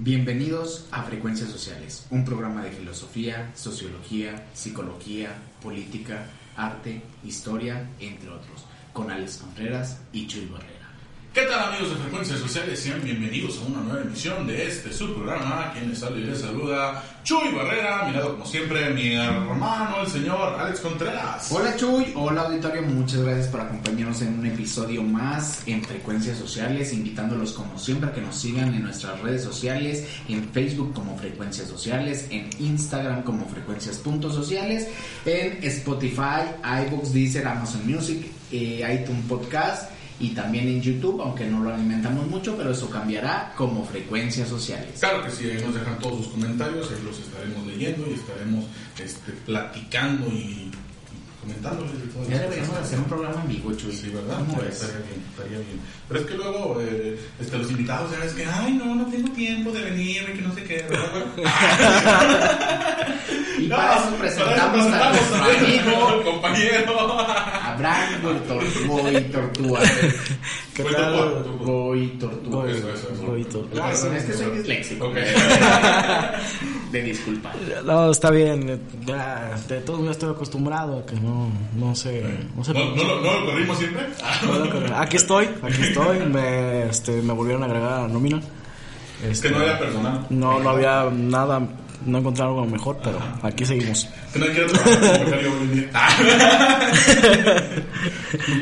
Bienvenidos a Frecuencias Sociales, un programa de filosofía, sociología, psicología, política, arte, historia, entre otros, con Alex Contreras y Chuy Barrera. ¿Qué tal amigos de Frecuencias Sociales? Sean bienvenidos a una nueva emisión de este subprograma. Quien les saluda y les saluda Chuy Barrera, mirado como siempre mi hermano, el señor Alex Contreras. Hola Chuy, hola auditorio, muchas gracias por acompañarnos en un episodio más en Frecuencias Sociales, invitándolos como siempre a que nos sigan en nuestras redes sociales, en Facebook como Frecuencias Sociales, en Instagram como Frecuencias.sociales, en Spotify, iBooks, Deezer, Amazon Music, eh, iTunes Podcast y también en YouTube, aunque no lo alimentamos mucho, pero eso cambiará como frecuencias sociales. Claro que sí, ahí nos dejan todos sus comentarios, ahí los estaremos leyendo y estaremos este, platicando y comentándoles y todo Ya deberíamos hacer un programa en vivo, Chuy. Sí, ¿verdad? ¿Cómo Estaría, bien, estaría bien. Pero es que luego eh, este, los invitados ya ves que, ay, no, no tengo tiempo de venir, y que no sé qué, ¿verdad? Y para eso presentamos a nuestro amigo compañero. Abraham Goy Tortuga. ¿Qué tal? Goy Tortuga. Goy. Ah, sí, es que soy disléxico. Ok. De disculpa. No, está bien. Ya, de todos ya estoy acostumbrado a que no, no sé. No sé ¿No, no, lo- no lo corrimos siempre? Aquí estoy, aquí estoy. Me, este, me volvieron a agregar a nómina. Es Este, que no era personal. no, no había nada, no encontré algo mejor, pero aquí seguimos. Que no quiero trabajar.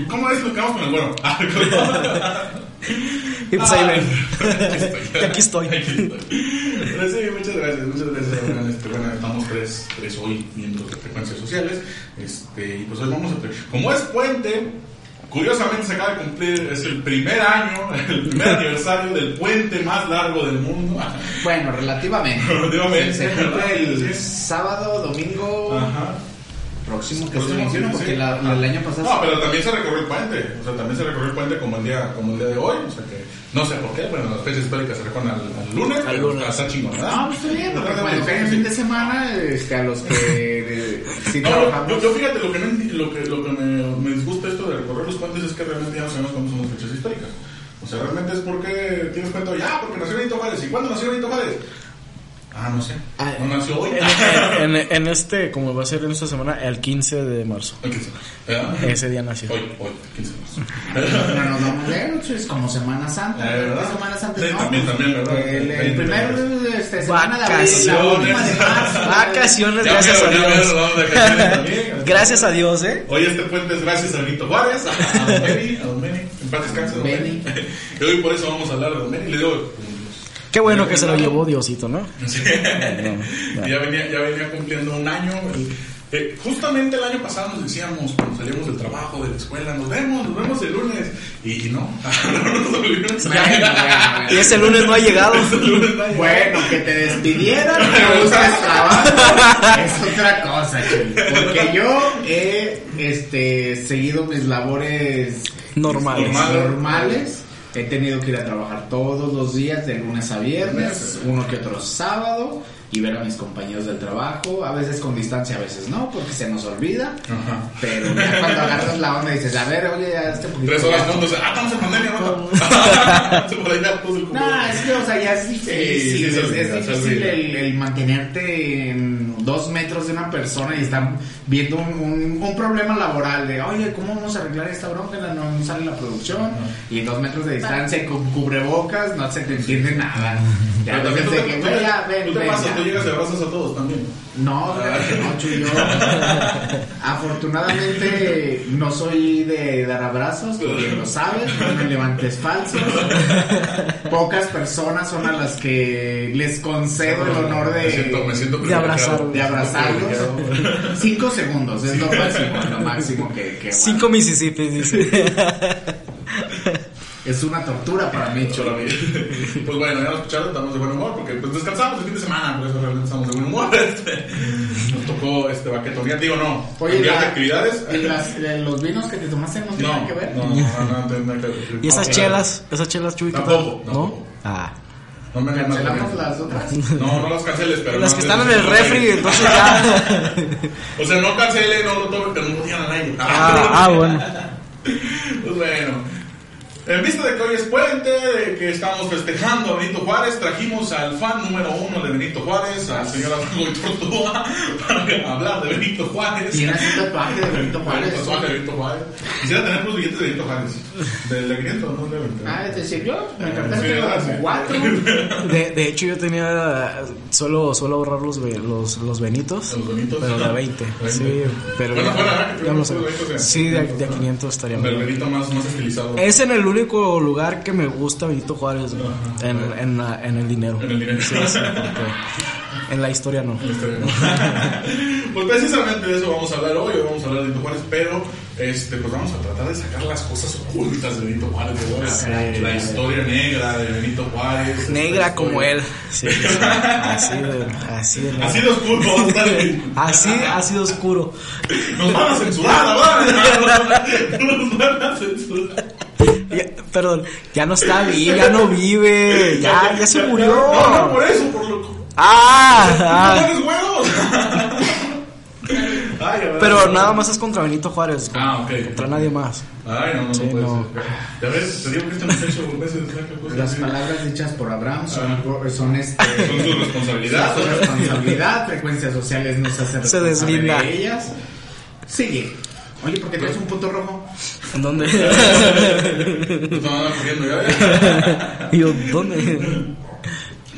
¿Cómo es lo que vamos con el bueno? Ah, Y pues ahí Ah, ven. Aquí estoy. Aquí estoy. Pero sí, muchas gracias, muchas gracias. Este, bueno, estamos tres, tres hoy miembros de frecuencias sociales. Este, y pues hoy vamos a. Como es puente, curiosamente se acaba de cumplir, es el primer año, el primer aniversario del puente más largo del mundo. Bueno, relativamente. Relativamente. Se cumple el sábado, domingo Ajá. Próximo que se Próximo, menciona, sí, porque sí. la- la- el año pasado. No, pero también se recorrió el puente. O sea, también se recorrió el puente como el día, como el día de hoy. O sea que no sé por qué. Bueno, las fechas históricas se recorren al, al lunes. Al lunes. Está chingón, ¿verdad? No, pues está bien, porque cuando el fin de semana, este, a los que sí No, trabajamos. yo, yo fíjate, lo que, no enti- lo que, lo que me, me disgusta esto de recorrer los puentes es que realmente ya no sabemos cuándo son las fechas históricas. O sea, realmente es porque tienes cuenta, ya, porque nació Benito Juárez. ¿Y cuándo nació Benito Juárez? Ah, no sé. Ah, No nació hoy. En, en- en este, como va a ser en esta semana, el 15 de marzo. El 15. ¿Verdad? Ese día nació. Hoy, hoy, 15 de marzo. No nos vamos es como Semana Santa. Eh, ¿verdad? ¿Qué Semana Santa Sí, no? también, también, ¿verdad? El, el Veinte primer de marzo. este, semana de abril, la Vacaciones. última de marzo. Vacaciones, Ya gracias a veo, Dios. Gracias a Dios, ¿eh? Hoy este puente es gracias a Benito Juárez, a a Don Benny, a Don Benny. En paz descanse, Don. Benny. Y hoy por eso vamos a hablar de Don Benny. Le digo, Qué bueno que se lo llevó Diosito, ¿no? Sí. No, ya, venía, ya venía cumpliendo un año. Eh, justamente el año pasado nos decíamos, cuando salíamos del trabajo, de la escuela, nos vemos, nos vemos el lunes. Y, y no, no nos bueno. Y ese lunes no ha llegado. Bueno, que te despidieran, que busques trabajo, es otra cosa, Chuy. Porque yo he este, seguido mis labores Normales. Normal. normales. He tenido que ir a trabajar todos los días, de lunes a viernes, uno que otro sábado, y ver a mis compañeros del trabajo, a veces con distancia, a veces no, porque se nos olvida. Ajá. Pero ya cuando agarras la onda y dices, a ver, oye, ya este poquito. Tres horas ya no". juntos. Ah, estamos en pandemia, ¿no? Ya. No, es que, o sea, ya es difícil, Sí, sí, es, es se difícil el, el mantenerte en dos metros de una persona y estar viendo un, un- un problema laboral de, oye, ¿cómo vamos a arreglar esta bronca? No, sale la producción y dos metros de distancia con cubrebocas no se te entiende nada. Ya Pero también tú que, te, ya, ven, tú te ven, ya. Tú llegas y abrazas a todos también. No, que no, Chuy, yo afortunadamente no soy de dar abrazos, tú bien lo sabes, no me levantes falsos. Pocas personas son a las que les concedo el honor Me siento, me de, siento de abrazar, de abrazarlos. Cinco segundos es lo máximo, lo máximo que... que Cinco Mississippi, dice. Es una tortura para mí. Pues bueno, ya lo escucharon, estamos de buen humor porque pues descansamos el fin de semana, por eso realmente estamos de buen humor. Este, nos tocó este baquetonear, digo no, Oye, de actividades. ¿y las- de los vinos que te tomaste no tienen que ver? No, no, no, no, tiene nada que ver. ¿Y esas chelas? ¿Esas chelas, Chuy? Tampoco, ¿No? Ah. No me ¿Cancelamos las otras? No, no las canceles, pero. Las no que están en el refri, entonces ya. O sea, no cancele, no lo tomen, pero no digan al aire. Ah, ah, bueno. Pues bueno. En vista de que hoy es puente, de que estamos festejando a Benito Juárez, trajimos al fan número uno de Benito Juárez, al señor Arturo Tortúa, para hablar de Benito Juárez. Tienes un tatuaje de Benito Juárez. Un tatuaje de Benito Juárez. Quisiera tener los billetes de Benito Juárez. Del de 500, no de 20. Ah, ¿te sirvió? Me gracias. como cuatro. De, de hecho, yo tenía. Solo, solo ahorrar los, los, los benitos. Los benitos. Pero de 20. 20. Sí, pero. Bueno, ya- fuera, ¿verdad? Que ya no sé. Sí, de, 500. de 500 estaría bien. Benito más, más estilizado. Es en el único lugar que me gusta Benito Juárez, güey, en, en, la- en el dinero. En el dinero. Sí, sí, en la historia no. pues precisamente de eso vamos a hablar hoy, vamos a hablar de Benito Juárez, pero este, pues vamos a tratar de sacar las cosas ocultas de Benito Juárez, de la, Sí. la historia negra de Benito Juárez. Negra como él. Sí, sí, así de, así de Así de oscuro. Así, así de oscuro. Nos van a censurar, ¿verdad? Nos van a censurar. Ya- perdón, ya no está vivo, ya no vive, ya, ya se murió. No, no, por eso, por lo. Ah, ¿No ah. Ay. Pero nada más es contra Benito Juárez. Ah, ok. Contra nadie más. Ay, no, no, Sí, no puede no. ser. Ya ves, te digo que este muchacho Las palabras dichas por Abraham son, Ah. son este. Son su responsabilidad. Su responsabilidad, frecuencias sociales hace Se responsable deslinda. de ellas. Sigue. Oye, ¿por qué traes un punto rojo? ¿En dónde? Nos van corriendo ya. Y yo, ¿dónde?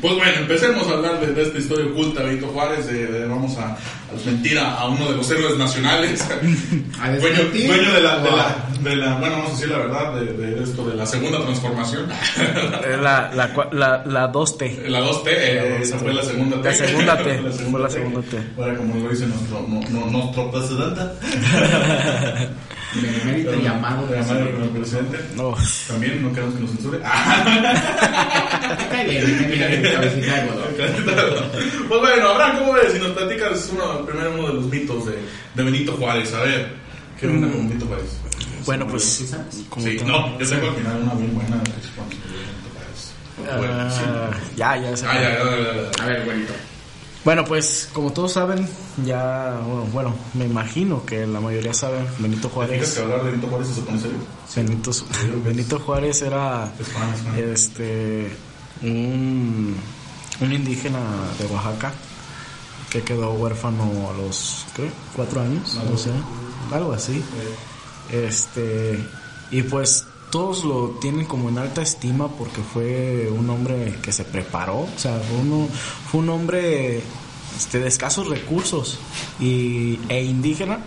Pues bueno, empecemos a hablar de, de esta historia oculta de Benito Juárez. de- de- vamos a, a desmentir a, a uno de los héroes nacionales. ¿A dueño, dueño de, la, de, ¿O la, de la- Bueno, vamos a decir la verdad, de, de esto, de la segunda transformación. La, la, la, la 2T. La 2T, eh, esa fue la segunda T. La segunda T, fue la segunda T. Ahora, como lo dice nuestro, no, no, nuestro presidente. Benemérito llamado llamado presidente. presidente. No. También no queremos que nos censure. Pues bueno, Abraham, ¿cómo ves? Si nos platicas uno, primero uno de los mitos de, de Benito Juárez. A ver, ¿qué onda con Benito Juárez? Bueno, pues. ¿Sí sabes? Sí, no, yo tengo al final una bien buena se Benito Juárez. Bueno, sí. Ah, ya, ya sé. Ah, ya, ya, ya, ya. A ver, güerito. Bueno, pues como todos saben, ya, bueno, bueno, me imagino que la mayoría saben, Benito ¿Te fijas Juárez. que hablar de Benito Juárez se pone serio? Benito, Benito Juárez era este un, un indígena de Oaxaca que quedó huérfano a los ¿qué? cuatro años, no sé, algo así. Este y pues todos lo tienen como en alta estima porque fue un hombre que se preparó, o sea, fue, uno, fue un hombre este, de escasos recursos y, e indígena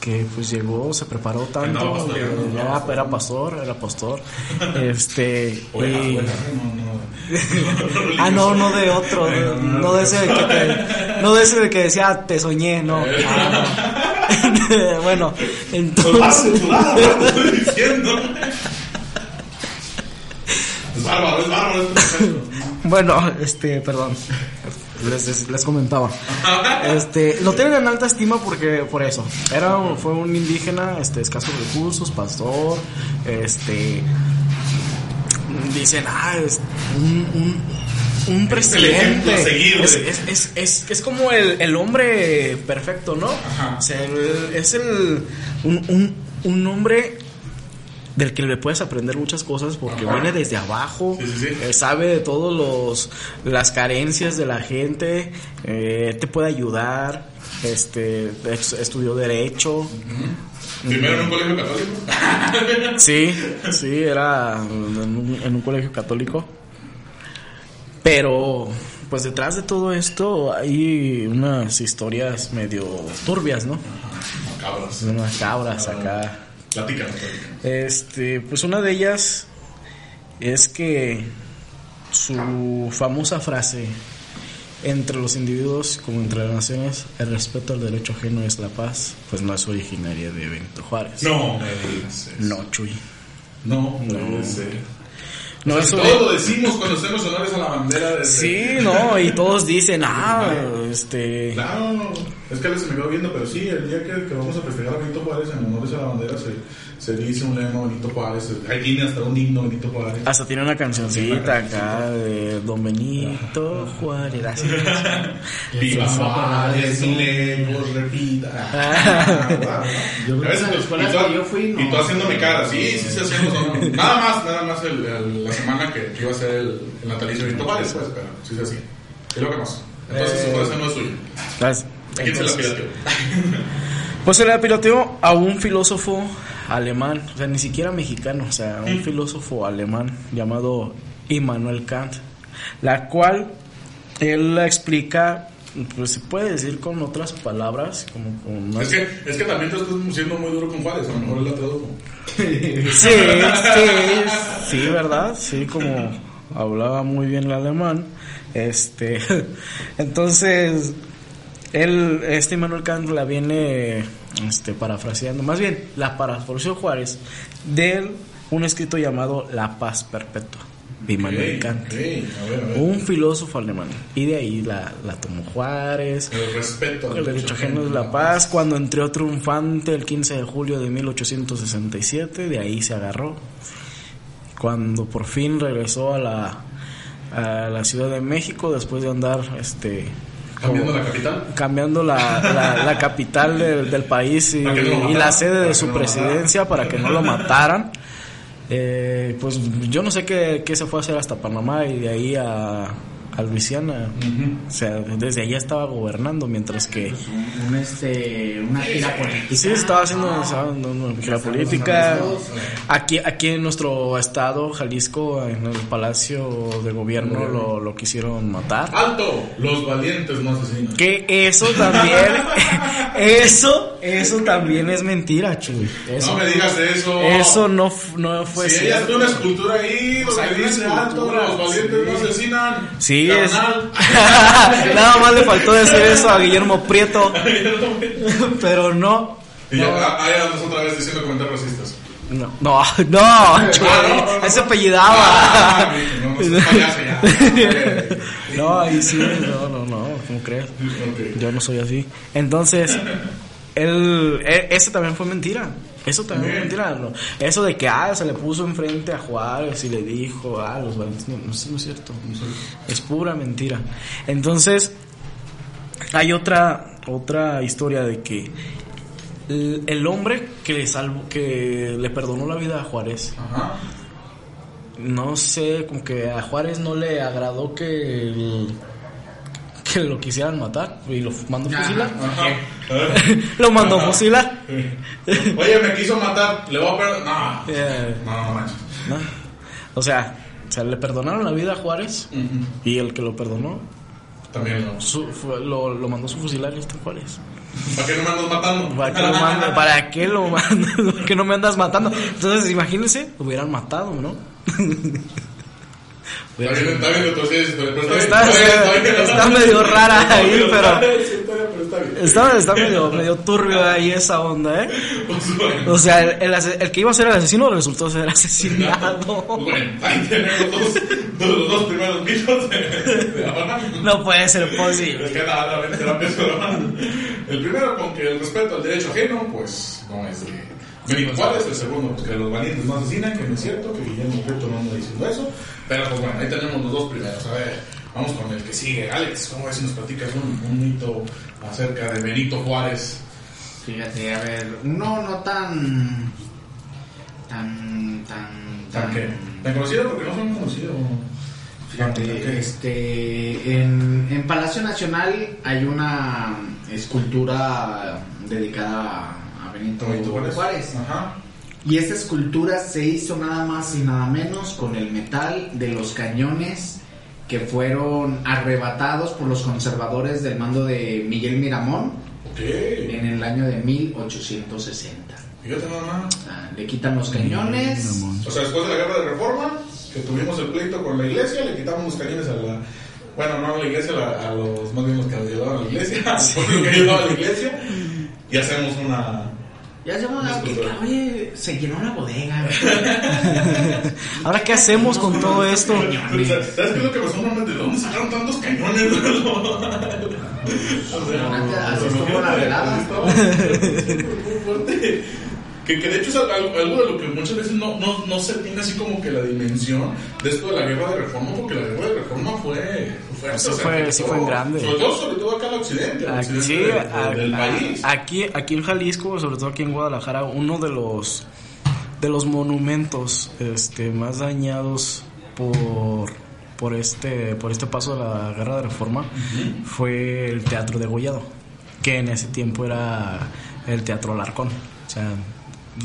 que pues llegó, se preparó tanto, eh, era, pastoreando. era pastor, era pastor, este, y- no, no. ah no, no de otro, no, no de ese de que te, no de ese de que decía te soñé, no, Ah, no. bueno, entonces, censurar, ¿no? te estoy diciendo. Es bárbaro, es bárbaro este muchacho. bueno, este, perdón, les, les comentaba, este, lo tienen en alta estima porque, por eso, era, fue un indígena, este, escasos recursos, pastor, este, dicen, ah, es un, un, un Es el ejemplo a presidente. es, es, es, es, es como el, el hombre perfecto, ¿no? Ajá. O sea, el- es el, un, un, un hombre del que le puedes aprender muchas cosas porque Ajá. viene desde abajo, Sí, sí, sí. eh, sabe de todos los las carencias de la gente, eh, te puede ayudar, este estudió derecho, Primero en un colegio católico. sí, sí, era en un, en un colegio católico, pero pues detrás de todo esto hay unas historias medio turbias, ¿no? Cabras. Unas cabras acá. Platícanos, platícanos. Este, pues una de ellas es que su famosa frase entre los individuos como entre las naciones, el respeto al derecho ajeno es la paz, pues no es originaria de Benito Juárez. No me digas eso. No, Chuy. No. No, O sea, eso todos de- lo decimos cuando hacemos honores a la bandera desde... Sí, no, y todos dicen, ah, este... Claro, es que a veces me quedo viendo, pero sí, el día que, que vamos a festejar a Benito Juárez en honores a la bandera se, se dice un lema Benito Juárez, ahí tiene hasta un himno Benito Juárez. Hasta tiene una cancioncita acá de Don Benito Juárez. así. Viva Juárez, lejos, repita. Ah. Yo creo A veces que en la tú- escuela y tú- que yo fui, no. Y tú haciéndome cara, sí, sí, sí, hacemos. Nada más, nada más el, el- la semana que, que iba a ser el, el natalicio de Benito Juárez, pues, pero sí se hacía. Y lo que más. Entonces, Eh. su frase no es suya. ¿Sabes? ¿A quién se la pirateó? Pues se le piloteó a un filósofo alemán, o sea, ni siquiera mexicano, o sea, un Mm. filósofo alemán llamado Immanuel Kant, la cual él la explica, pues se puede decir con otras palabras, como con más... Es que, es que también te estás siendo muy duro con Juárez, a lo mejor él la tradujo. Sí, sí, sí, ¿verdad? Sí, como hablaba muy bien el alemán. Este, entonces, él, este Immanuel Kant la viene este, parafraseando, más bien, la parafraseó Juárez de un escrito llamado La Paz Perpetua, de Immanuel Ok, Kant. a ver, a ver. Un filósofo alemán. Y de ahí la, la tomó Juárez. El respeto El derecho ajeno es la paz, cuando entró triunfante el 15 de julio de 1867, de ahí se agarró. Cuando por fin regresó a la, a la Ciudad de México, después de andar este, Cambiando la capital. cambiando la, la- la capital del, del país y, no la sede de su no presidencia para que no lo mataran. Eh, pues yo no sé qué, qué se fue a hacer hasta Panamá y de ahí a, a Luisiana. O sea, desde allá estaba gobernando, mientras que Un, un, este, una gira política. sí estaba haciendo estaba dando una gira política. Aquí, aquí en nuestro estado, Jalisco, en el Palacio de Gobierno, lo, lo quisieron matar. ¡Alto! Los valientes no asesinan. Que eso también, eso, eso también es mentira, Chuy. Eso, No me digas eso. eso no, no fue si ella cierto. está una escultura ahí Pues donde una dice alto, los valientes no asesinan. Sí, es. Nada más le faltó decir eso a Guillermo Prieto, pero no. Y ya, ah, ahí andas otra vez diciendo comentarios racistas. No, no, no, ahí se apellidaba. Ah, no, no, no, payaso ya. No, ahí sí, no, no, no, ¿cómo crees? Ok. Yo no soy así. Entonces, él, e- eso también fue mentira. Eso también fue mentira. ¿no? Eso de que, ah, se le puso enfrente a Juárez y le dijo, ah, los valientes. No, no, no es cierto. Es pura mentira. Entonces, hay otra, otra historia de que el, el hombre que le salvó, que le perdonó la vida a Juárez, Ajá. no sé, como que a Juárez no le agradó que el- que lo quisieran matar y lo mandó Ajá. fusilar. Ajá. lo mandó fusilar. Oye, me quiso matar, le voy a perdonar. No, Eh, no, no manches. ¿no? O sea, o sea, le perdonaron la vida a Juárez Ujú. y el que lo perdonó También no. su- fue- lo, lo mandó su fusilar y está Juárez. ¿Para qué no me andas matando? ¿Para qué lo manda? ¿Para qué lo qué no me andas matando? Entonces, imagínense, lo hubieran matado, ¿no? Está bien, está bien, entonces, pero está bien. Está- bien, bien, está medio rara ahí, pero- está está. Está, está medio, medio turbio ahí esa onda, ¿eh? Pues. O sea, el, el el que iba a ser el asesino resultó ser asesinado. Bueno, ahí tenemos dos, los dos primeros mitos de, Abraham. No puede ser Es posible. que nada, la es Abraham. El primero, con que el respeto al derecho ajeno, pues no es de Benito Juárez. El segundo, pues que los valientes no asesinan, que no es cierto, que Guillermo Prieto no anda diciendo eso. Pero pues bueno, ahí tenemos los dos primeros. A ver, vamos con el que sigue. Alex, ¿cómo ves si nos platicas un, un mito acerca de Benito Juárez? Fíjate, a ver, uno no tan. tan. tan. ¿Tan qué? ¿Tan conocido? Porque no son conocidos. Fíjate, este, en, en Palacio Nacional hay una escultura dedicada a Benito, Benito Juárez. Juárez. Ajá. Y esta escultura se hizo nada más y nada menos con el metal de los cañones que fueron arrebatados por los conservadores del mando de Miguel Miramón Ok. en el año de 1860. Fíjate nada más. Ah, le quitan los cañones. O sea, después de la guerra de reforma, que tuvimos el pleito con la iglesia, le quitamos los cañones a la. Bueno, no a la iglesia, a, los más bien los que ayudaban a la iglesia, ayudaba a la iglesia, y hacemos una. Ya hemos dado que, oye, se llenó la bodega. Ahora, ¿qué hacemos con todo esto? ¿Sabes qué es lo que pasó normalmente? ¿De dónde sacaron tantos cañones? o sea, Así estuvo la velada. Que, que de hecho es algo, algo de lo que muchas veces no, no, no se tiene así como que la dimensión de esto de la guerra de reforma, porque la guerra de reforma fue, fue. Sí fue- sí fue en grande. Sobre todo, sobre todo acá en occidente, el Aquí, occidente sí, del, a- del a- país. aquí, aquí en Jalisco, sobre todo aquí en Guadalajara, uno de los de los monumentos este, más dañados por por este por este paso de la guerra de reforma fue el Teatro de Gollado, que en ese tiempo era el Teatro Larcón. O sea,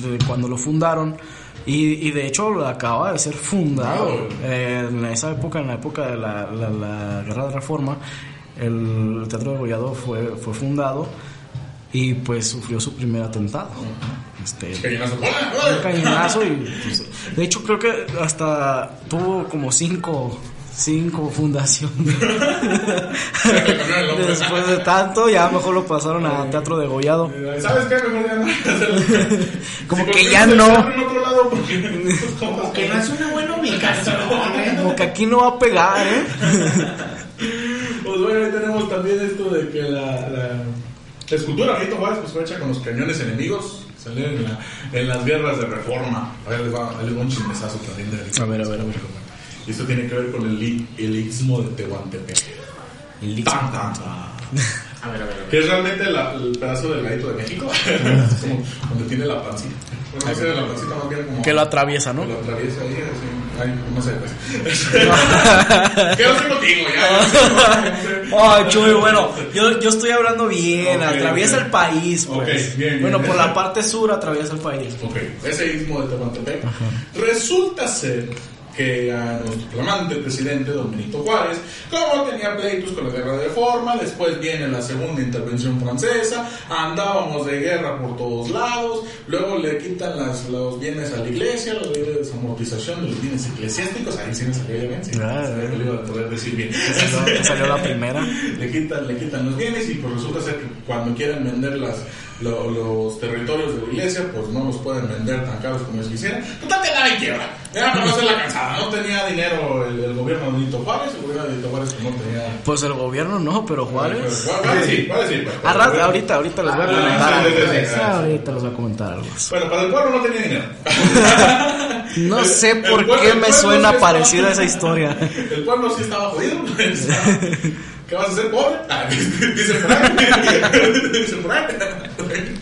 de cuando lo fundaron y, y de hecho acaba de ser fundado eh, en esa época, en la época de la, la- la guerra de reforma, el Teatro de Gollado fue, fue fundado y pues sufrió su primer atentado. Este, Cañonazo. ¡Hola, un cañonazo y pues, de hecho creo que hasta tuvo como cinco cinco nombre. después de tanto ya mejor lo pasaron a Teatro de Gollado ¿Sabes qué? Mejor ya no. Como que ya no. agarra en otro lado porque- Como que no es una buena ubicación. como que aquí no va a pegar eh Pues bueno, ahí tenemos también esto de que la, la, la escultura de Benito Juárez pues, fue hecha con los cañones enemigos. Salió en, la- en las guerras de reforma. A ver, les va, ahí les va un chismesazo también de A ver, a ver, a ver. Y esto tiene que ver con el, el istmo de Tehuantepec. Tan, tan, tan. A ver, a ver, a ver. Que es realmente la- el pedazo del gadito de México. como donde tiene la pancita. Bueno, no sé, la pancita más bien como. que lo atraviesa no que lo atraviesa ahí, así. Ay, no sé, pues. ¿Qué no sé contigo? Ya. Ay, Chuy, bueno, yo, yo estoy hablando bien, Ok, atraviesa ok. el país, pues. Ok, bien, bien. bueno, por la parte sur atraviesa el país. Ok, ese istmo de Tehuantepec. Resulta ser que a nuestro flamante presidente, don Benito Juárez, como tenía pleitos con la guerra de reforma, después viene la segunda intervención francesa, andábamos de guerra por todos lados, luego le quitan las, los bienes a la iglesia, la ley de desamortización de los bienes eclesiásticos, ahí sí me salió bien, sí, Ah, lo iba a poder decir bien. Salió, salió la primera. le quitan, le quitan los bienes y pues resulta ser que cuando quieren vender las, lo- los territorios de la iglesia, pues no los pueden vender tan caros como ellos quisieran. Total que nada en quiebra. Era para no hacer la cansada. No tenía dinero el, el gobierno de Benito Juárez, el gobierno de Benito Juárez que no tenía... Pues el gobierno no, pero Juárez. Pero, Juárez sí, Juárez sí. Ahorita, ahorita les voy a Ah, comentar algo. sí, sí, sí, sí. Ahorita les voy a comentar algo. Bueno, para el pueblo no tenía dinero. No El- sé por qué me suena parecida esa historia. El pueblo sí estaba jodido. ¿Qué vas a hacer, pobre? Ah, dice ahí. Dice ahí.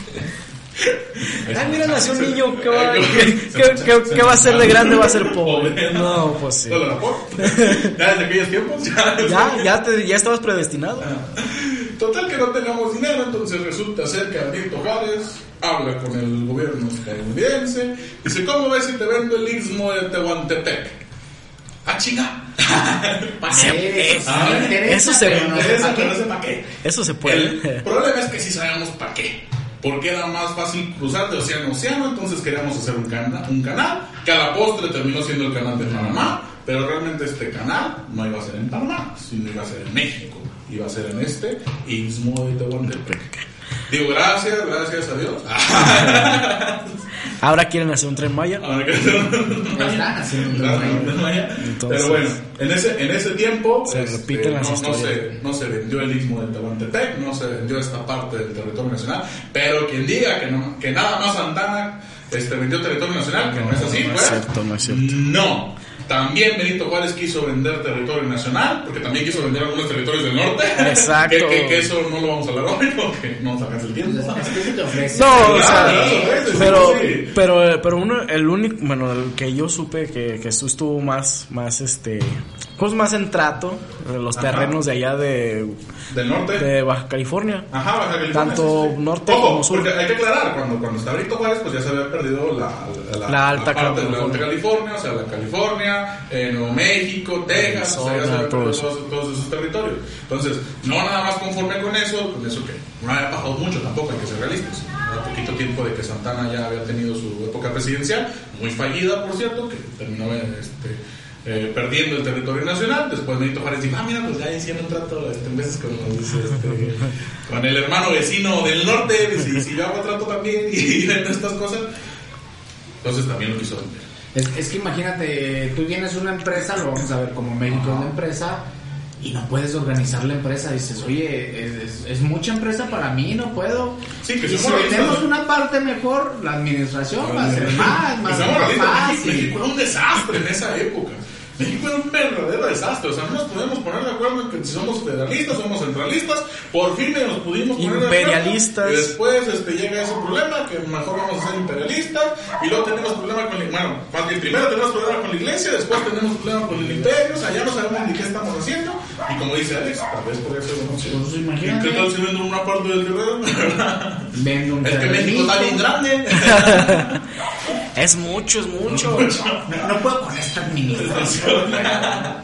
Ay, mira, nació un niño que va, que va a ser de grande, va a ser pobre. No, pues sí. Ya desde aquellos tiempos. Ya, Ya, te, ya estabas predestinado. Total que no tenemos dinero, entonces resulta ser que Benito Juárez habla con el gobierno estadounidense. Dice, ¿cómo ves si te vendo el istmo de Tehuantepec? ¡Ah, chinga! ¿Para Sí, qué? eso- eso se- pero no sé qué. no sé para qué. Eso se El puede. problema es que sí sabemos para qué. Porque era más fácil cruzar de océano a océano, entonces queríamos hacer un, cana- un canal, que a la postre terminó siendo el canal de Panamá, pero realmente este canal no iba a ser en Panamá, sino iba a ser en México, iba a ser en este istmo de Tehuantepec. Digo, gracias, gracias a Dios. Ahora quieren hacer un tren Maya. Ahora haciendo un tren. Entonces- Pero bueno, en ese, en ese tiempo Se este, repiten las no, se, no se vendió el istmo de Tehuantepec, no se vendió esta parte del territorio nacional, pero quien diga que, no, que nada más Santana este, vendió territorio nacional, que no, es así, no es cierto, no es cierto. no. También Benito Juárez quiso vender territorio nacional, porque también quiso vender algunos territorios del norte. Exacto. que, que- que eso no lo vamos a hablar hoy, porque no nos alcanza el tiempo. No, o sea, es, pero, sí. pero, pero uno, el único, bueno, el que yo supe que, que esto estuvo más, más, este, pues más en trato, de los Ajá. terrenos de allá de, Del norte. de Baja California. Ajá, Baja California. Tanto sí, sí. norte Ojo, como sur. Porque hay que aclarar, cuando, cuando está Benito Juárez, pues ya se había perdido la, la, La alta parte de la California. alta California, o sea, la California, eh, Nuevo México, Texas, o sea, ya se había perdido todos, todos esos territorios. Entonces, no nada más conforme con eso, con eso que no había pasado mucho tampoco, hay que ser realistas. Poquito tiempo de que Santana ya había tenido su época presidencial, muy fallida, por cierto, que terminó en este eh, perdiendo el territorio nacional. Después Benito Juárez dijo, ah, mira, pues ya hicieron un trato este, en veces con, este, con el hermano vecino del norte, y si yo hago trato también y, estas cosas. Entonces también lo quiso vender. Es, es, que imagínate, tú tienes una empresa, lo vamos a ver como México es una empresa, y no puedes organizar la empresa. Dices, oye, es, es, mucha empresa para mí, no puedo. Sí, que y si tenemos una parte mejor, la administración va a ser más, más, más fácil. Un desastre en esa época. México era un verdadero desastre. O sea, no nos podemos poner de acuerdo en que si somos federalistas, somos centralistas. Por fin nos pudimos poner imperialistas. De acuerdo. Y después este, llega ese problema que mejor vamos a ser imperialistas. Y luego tenemos problema con. Bueno, primero tenemos problema con la iglesia, después tenemos problema con el imperio. O sea, ya no sabemos ni qué estamos haciendo. Y como dice Alex, tal vez podría ser una opción. Pues imagínate. ¿Qué tal si vendo una parte del guerrero? Vendo un Es que México está bien grande. es mucho, es mucho. No, no puedo con esta administración.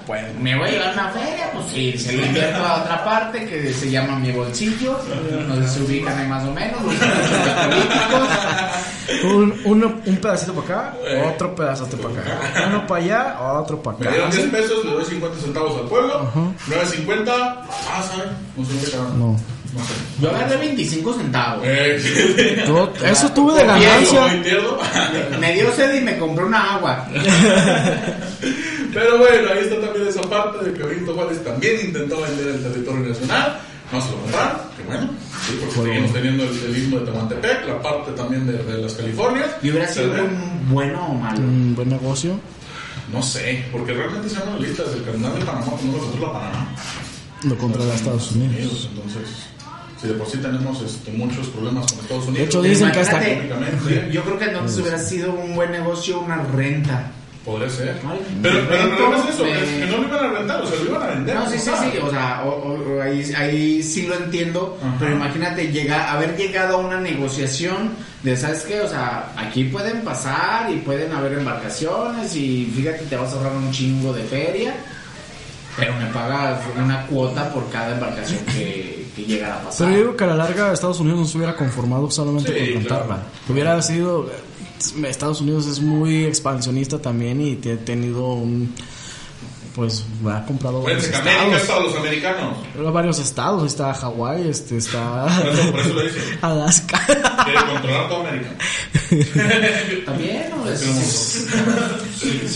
Pues me voy a llevar una feria, pues sí, se lo invierto a otra parte que se llama mi bolsillo, donde se ubican ahí más o menos los políticos. Un, uno, un pedacito para acá, otro pedazote para acá. Uno para allá, otro para acá. Me dieron 10 pesos, le doy 50 centavos al pueblo. 9.50, ah, ¿saben? No sé qué carajo. No. No sé. Yo agarré 25 centavos. Eh, eso tuve de ganancia. ¿Cómo entiendo? Me dio sed y me compré una agua. Pero bueno, ahí está también esa parte de que Benito Juárez también intentó vender el territorio nacional. No se lo compraron, que bueno. Sí, porque seguimos teniendo el, el de Tehuantepec, la parte también de, de las Californias. ¿Y hubiera sido ve- un bueno o malo? Un buen negocio. No sé, porque realmente se llaman listas del canal de Panamá, no lo controla Panamá. Lo controla Estados Unidos. Entonces, si de por sí tenemos este, muchos problemas con Estados Unidos. De hecho, dicen que hasta- yo, creo que entonces hubiera sido un buen negocio una renta. Podría ser. Ay, Pero, pero el problema es eso, es que no lo iban a rentar, o sea, lo iban a vender. No, sí, sí, sí, o sea, o- o- o ahí, ahí sí lo entiendo, Ajá. pero imagínate llegar, haber llegado a una negociación de, ¿sabes qué? O sea, aquí pueden pasar y pueden haber embarcaciones y fíjate, te vas a ahorrar un chingo de feria, pero me pagas una cuota por cada embarcación que, que llegara a pasar. Pero yo digo que a la larga Estados Unidos no se hubiera conformado solamente Sí, con rentarla. claro. Hubiera sido... Estados Unidos es muy expansionista también y ha tenido un... Pues ha comprado varios América estados. para los americanos. Varios estados. Está Hawái, este, está... Por eso, por eso lo dicen. Alaska. Quiere controlar toda América. También, ¿no? Es-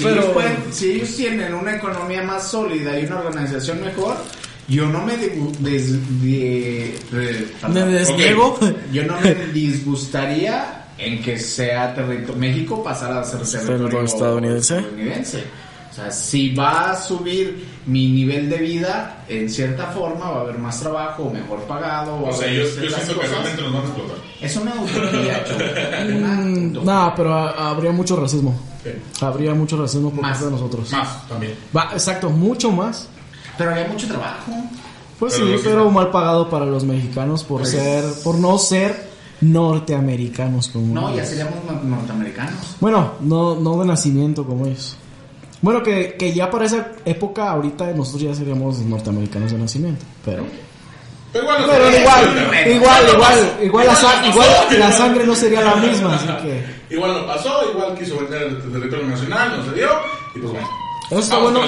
ellos pueden- si ellos tienen una economía más sólida y una organización mejor, yo no me digu- des- de- de- Me desniego. yo no me disgustaría en que sea territorio México pasara a ser territorio Territorio estadounidense. estadounidense. O sea, si va a subir mi nivel de vida, en cierta forma va a haber más trabajo, mejor pagado. O sea, yo, yo ciertas siento que realmente nos van a explotar. Es una utopía. No, pero ha- habría mucho racismo. Sí. Habría mucho racismo por Más. parte de nosotros. Más también. Va, exacto, mucho más. Pero había mucho trabajo. Pues Pero sí, pero mal pagado para los mexicanos por Pues- ser, por no ser norteamericanos como No, ya seríamos no- norteamericanos. Bueno, no, no de nacimiento como ellos. Bueno, que, que ya para esa época, ahorita nosotros ya seríamos norteamericanos de nacimiento, pero... Pero igual, no Pero sé, igual, igual, igual, igual, la, igual la sangre no sería la misma, así que... Igual no pasó, igual quiso vender el territorio nacional, no se dio. Y pues bueno. Esto está Vamos bueno,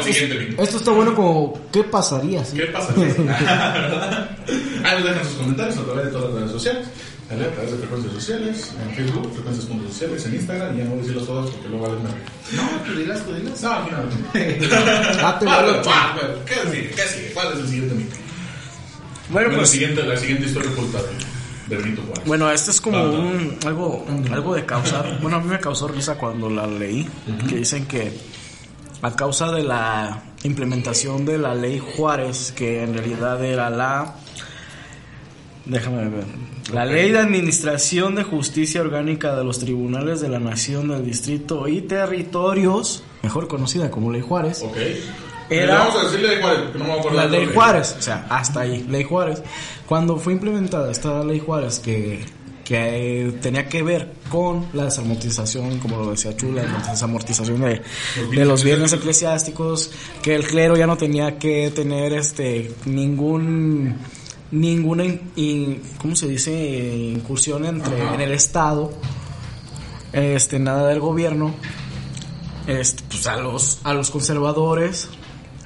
esto está bueno como, ¿qué pasaría? ¿Qué pasa? Ahí nos dejan sus comentarios a través de todas las redes sociales. ¿vale? A través de frecuencias sociales, en Facebook, frecuencias sociales, en Instagram, y ya no voy a decirlos todos porque luego valen. No, tú dilas, tú dilas. No, no. Ah, te Ah, bueno, ah, bueno, ¿Qué sigue? ¿Qué sigue? ¿Cuál es el siguiente mito? Bueno, la, pues, siguiente, la siguiente historia bueno, este es como Ah, no. un, algo, algo de causar. Bueno, a mí me causó risa cuando la leí, que dicen que a causa de la implementación de la ley Juárez, que en realidad era la... Déjame ver. La ley de administración de justicia orgánica de los tribunales de la nación, del distrito y territorios, mejor conocida como ley Juárez, Ok. Era- Vamos a decirle de Juárez, no me voy a acordar La ley. Juárez, o sea, hasta ahí, ley Juárez. Cuando fue implementada esta ley Juárez que, que eh, tenía que ver con la desamortización, como lo decía Chula, la desamortización de, de los bienes eclesiásticos, que el clero ya no tenía que tener este ningún ninguna in- in- ¿cómo se dice? incursión entre Ajá. en el estado este nada del gobierno este, pues a los, a los conservadores,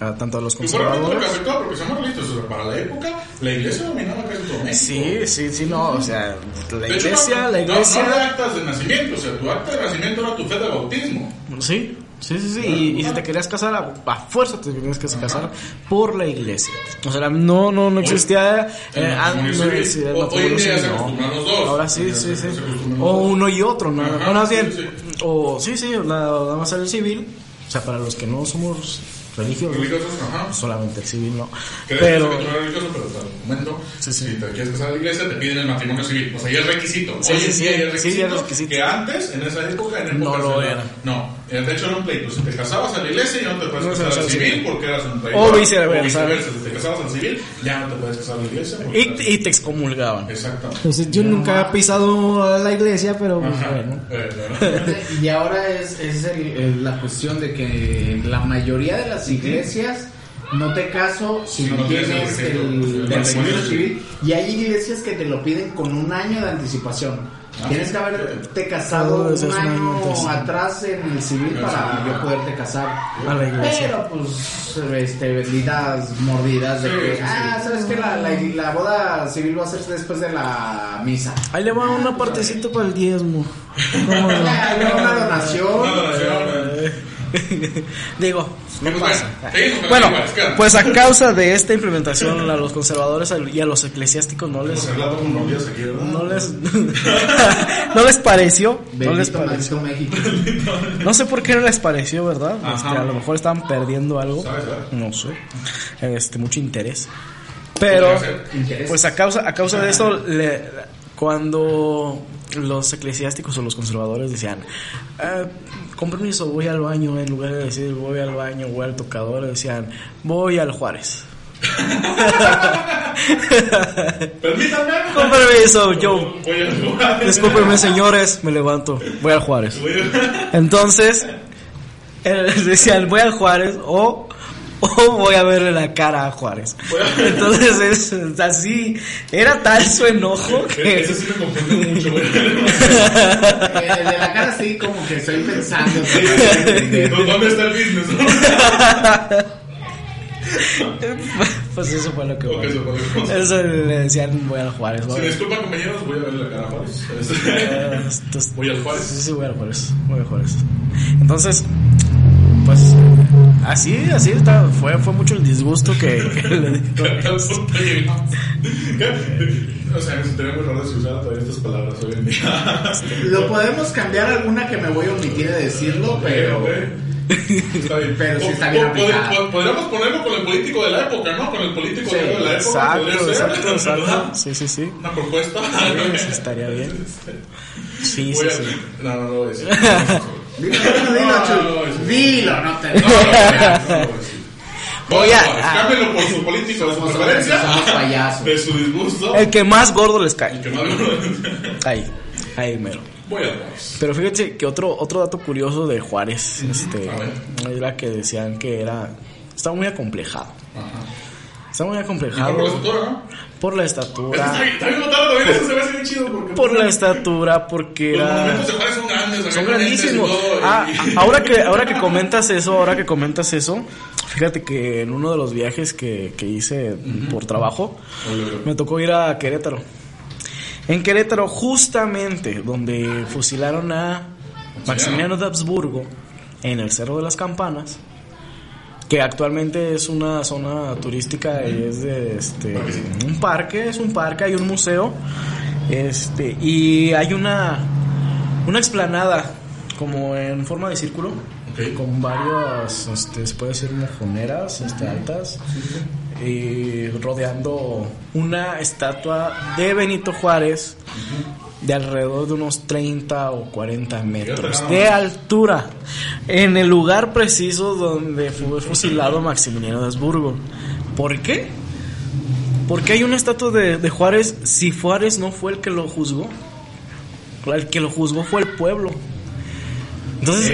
a, tanto a los Y bueno, lo que conservadores. afectó, porque seamos realistas, o sea, para la época, la iglesia dominaba casi todo México. Sí, sí, sí, no, o sea, la De hecho, iglesia, no- la no- No, iglesia. de actas de nacimiento, o sea, tu acta de nacimiento era tu fe de bautismo. Sí, sí, sí, sí. Y, y si te querías casar, a, a fuerza te tenías que casar por la iglesia. O sea, no, no, no existía. eh, matrimonio no existía O- hoy día se no. acostumbran los dos. Ahora sí, sí, se- sí. se O uno y otro, nada. Ajá, Bueno, más bien. sí, O sí, sí, nada más el civil. O sea, para los que no somos religiosos, Religiosos, ajá. solamente el civil, ¿no? Pero. que tú religioso, pero comento. Sí, sí. Si te quieres casar a la iglesia, te piden el matrimonio civil. O sea, ya es requisito. Sí, Hoy sí, sí, ya es sí, requisito. ya es requisito. Que antes, en esa época, en No épocas lo era. No, de hecho era un pleito. Si te casabas a la iglesia, ya no te puedes No casar al civil civil. porque eras un traidor. O viceversa. Si te casabas al civil, ya no te puedes casar a la iglesia. Y, eras- y te excomulgaban. Exactamente. Entonces yo nunca he pisado a la iglesia, pero pues, Ajá. bueno. Eh, ¿no? Y ahora es, es el- el- la cuestión de que en la mayoría de las iglesias no te caso si Si no no tienes el el, el el matrimonio registro civil. Y hay iglesias que te lo piden con un año de anticipación. Ah, Tienes sí. que haberte casado un año atrás en el civil Ah, para sí. yo poderte casar. A la iglesia. Pero pues, este, benditas mordidas de Sí, que, sí, sí. ah, sabes que la, la, la boda civil va a ser después de la misa. Ahí le va una partecita para el diezmo. ¿Cómo no? Ah, Una donación. Una donación. Digo, no Pues pasa. bueno, pues a causa de esta implementación a los conservadores y a los eclesiásticos no les no les no les pareció, no les pareció. México. No sé por qué no les pareció, ¿verdad? Este, a lo mejor estaban perdiendo algo. No sé. Este, mucho interés. Pero pues a causa a causa de eso le- cuando los eclesiásticos o los conservadores decían, "Ah, con permiso, voy al baño, en lugar de decir voy al baño, voy al tocador, decían, voy al Juárez. Permítanme. Con permiso, yo, discúlpenme señores, me levanto, voy al Juárez. Entonces, eh, decían, voy al Juárez o, o voy a verle la cara a Juárez. Entonces, es, es así, era tal su enojo que... Eso sí me confunde mucho, güey. Eh, de la cara sí, como que estoy pensando. ¿Dónde está el business? Pues eso fue lo que... Ok, eso fue lo que- Eso le decían, voy al Juárez. Si voy me a- disculpan, compañeros, voy a verle la cara a Juárez. Entonces- Voy al Sí, Juárez. sí, voy al Juárez. Voy al Juárez. Entonces, pues, así, así está. Fue, fue mucho el disgusto que, que le dijo. O sea, sería muy raro si usara todavía estas palabras hoy en día. Lo podemos cambiar alguna que me voy a omitir de decirlo, pero. Está bien. Pero sí está bien aplicado. Podríamos ponerlo con el político de la época, ¿no? Con el político Sí, de la época. Exacto, exacto, exacto. Sí, sí, sí. Una propuesta. Sí, estaría bien. Sí, sí, sí. No, no lo voy a decir. Dilo, dilo, dilo, Chuy. Dilo, no te. Voy a decir. Voy No, a- no, Cámbialo por su político de su preferencia. somos payasos. De su disgusto. El que más gordo les cae. Que más- Ahí, ahí mero. Voy a. Pero fíjate que otro, otro dato curioso de Juárez, este, A ver. era que decían que era, estaba muy acomplejado. Ajá. Estaba muy acomplejado por la estatura, ¿no? por la Está estatura, está. Porque por la estatura, porque Los era... de son grandes, Son son grandísimos. todo, Ah, ahora que ahora que comentas eso, ahora que comentas eso, fíjate que en uno de los viajes que, que hice por trabajo, me tocó ir a Querétaro. En Querétaro, justamente donde fusilaron a Maximiliano de Habsburgo, en el Cerro de las Campanas, que actualmente es una zona turística y es de este un parque, es un parque, hay un museo, este y hay una una explanada como en forma de círculo con varias este se puede decir mojoneras este altas y rodeando una estatua de Benito Juárez de alrededor de unos 30 o 40 metros de altura en el lugar preciso donde fue fusilado Maximiliano de Habsburgo. ¿Por qué? Porque hay una estatua de, de Juárez si Juárez no fue el que lo juzgó. El que lo juzgó fue el pueblo. Entonces,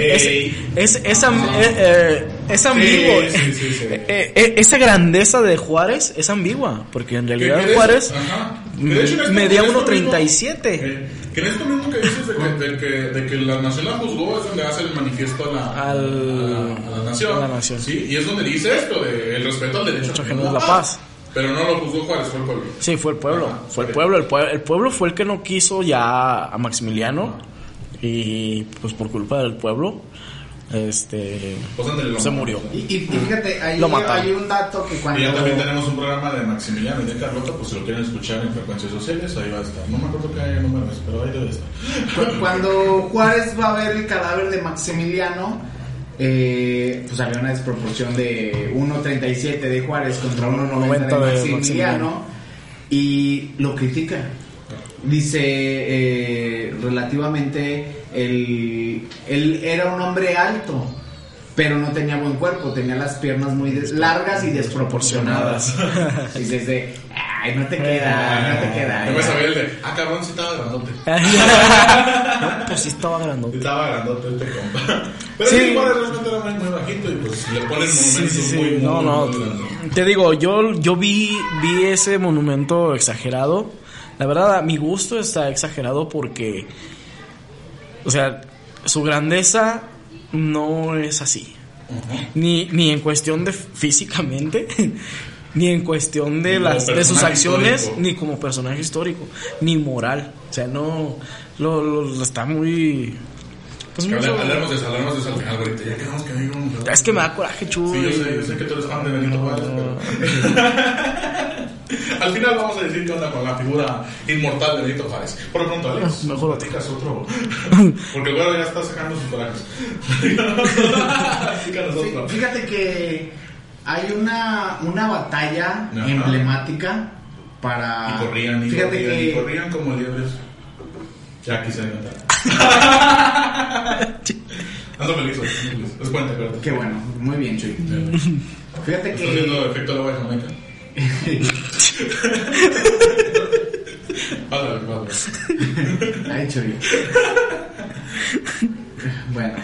es, es, es, am- eh, eh, es ambiguo. Sí, sí, sí, sí. Eh, esa grandeza de Juárez es ambigua, porque en ¿Qué realidad? Juárez Ajá. Esto- medía en esto 1.37. mismo- eh, que en esto mismo que dices de que, de que, de que la nación la juzgó es donde hace el manifiesto a la, Al- a la, a la nación. a la nación. Sí, y es donde dice esto, de el respeto al derecho a es la paz. Pero no lo juzgó Juárez, fue el pueblo. Sí, fue el pueblo. Fue el ok. pueblo. El, pueblo. el pueblo fue el que no quiso ya a Maximiliano. Y pues por culpa del pueblo, este. Pues lo se murió. Y, fíjate, ahí Lo hay un dato que cuando... Y ya también tenemos un programa de Maximiliano y de Carlota, pues si lo quieren escuchar en frecuencias sociales, ahí va a estar. No me acuerdo qué número es, pero ahí debe estar. Cu- Cuando Juárez va a ver el cadáver de Maximiliano, eh, pues había una desproporción de 1.37 de Juárez contra 1.90 de 90 de Maximiliano. y lo critica. Dice eh, relativamente, él, él era un hombre alto, pero no tenía buen cuerpo, tenía las piernas muy des- largas y desproporcionadas. y desde, ay, no te queda, no te queda. Yo me sabía el de, ah, cabrón, sí estaba grandote. no, pues sí estaba grandote. Estaba grandote este compa. Pero Sí. Juárez realmente era muy, muy bajito y pues le ponen monumentos Sí, sí, muy, muy, No, no. muy grandes. Te digo, yo, yo vi, vi ese monumento exagerado. La verdad, a mi gusto está exagerado porque, o sea, su grandeza no es así. Ni, ni en cuestión de físicamente, ni en cuestión de, las, de sus acciones, histórico. ni como personaje histórico, ni moral. O sea, no, lo, lo- lo está muy... Pues Que mucho- habla- Hablemos de eso, hablemos de eso al final, ahorita. Ya quedamos que hay un... es que me da coraje, chulo. Sí, yo sé, yo sé que tú eres fan de Benito Juárez, pero... Al final vamos a decir qué onda con la figura inmortal de Benito Juárez. Por lo pronto, Alex, No, mejor platicas otro. Porque el güero ya está sacando sus corajes. Platícanos Sí, fíjate que hay una, una batalla Ajá. emblemática para. Y corrían, y fíjate corrían, y que corrían como liebres. Ya quise inventar. Ando feliz, ando feliz. Es cuenta. Qué bueno, muy bien, Chuy. Fíjate Estoy haciendo que. efecto lobo de Jamaica. Pásale, pásale. Ay, Chuy. Bueno.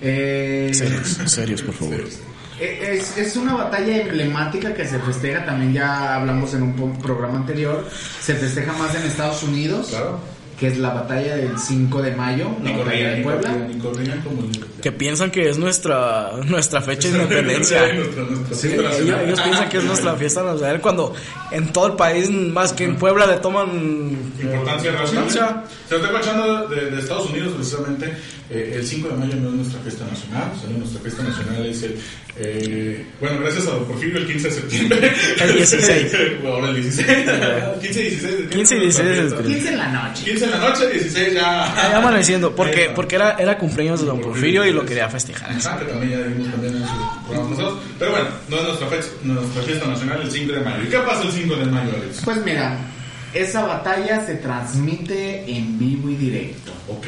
Eh, Serios, serios, por favor. Es, es una batalla emblemática que se festeja, también ya hablamos en un programa anterior, se festeja más en Estados Unidos, Claro. Que es la batalla del 5 de mayo, la Ni batalla corrían, de ni Puebla. corrían, ni corrían como liebres. Que piensan que es nuestra, nuestra fecha de independencia. Sí, Ellos, ellos piensan que es nuestra fiesta nacional cuando en todo el país, más que en Puebla, le toman Importancia. Importancia. Se está escuchando de, de Estados Unidos precisamente. eh, el 5 de mayo no es nuestra fiesta nacional. o sea, nuestra fiesta nacional es el. eh, bueno, gracias a Don Porfirio, el 15 de septiembre. El 16. Ahora el 16. 15 y 16 de 15 y 16 de septiembre. 15 en la noche. 15 en la noche, 16 ya. Ya amaneciendo, porque, porque era, era cumpleaños de Don Porfirio y lo quería festejar. Que también ya dimos también en programas pasados. Pero bueno, no es nuestra, fecha, nuestra fiesta nacional el 5 de mayo. ¿Y qué pasa el 5 de mayo, Alex? Pues mira, esa batalla se transmite en vivo y directo. Ok.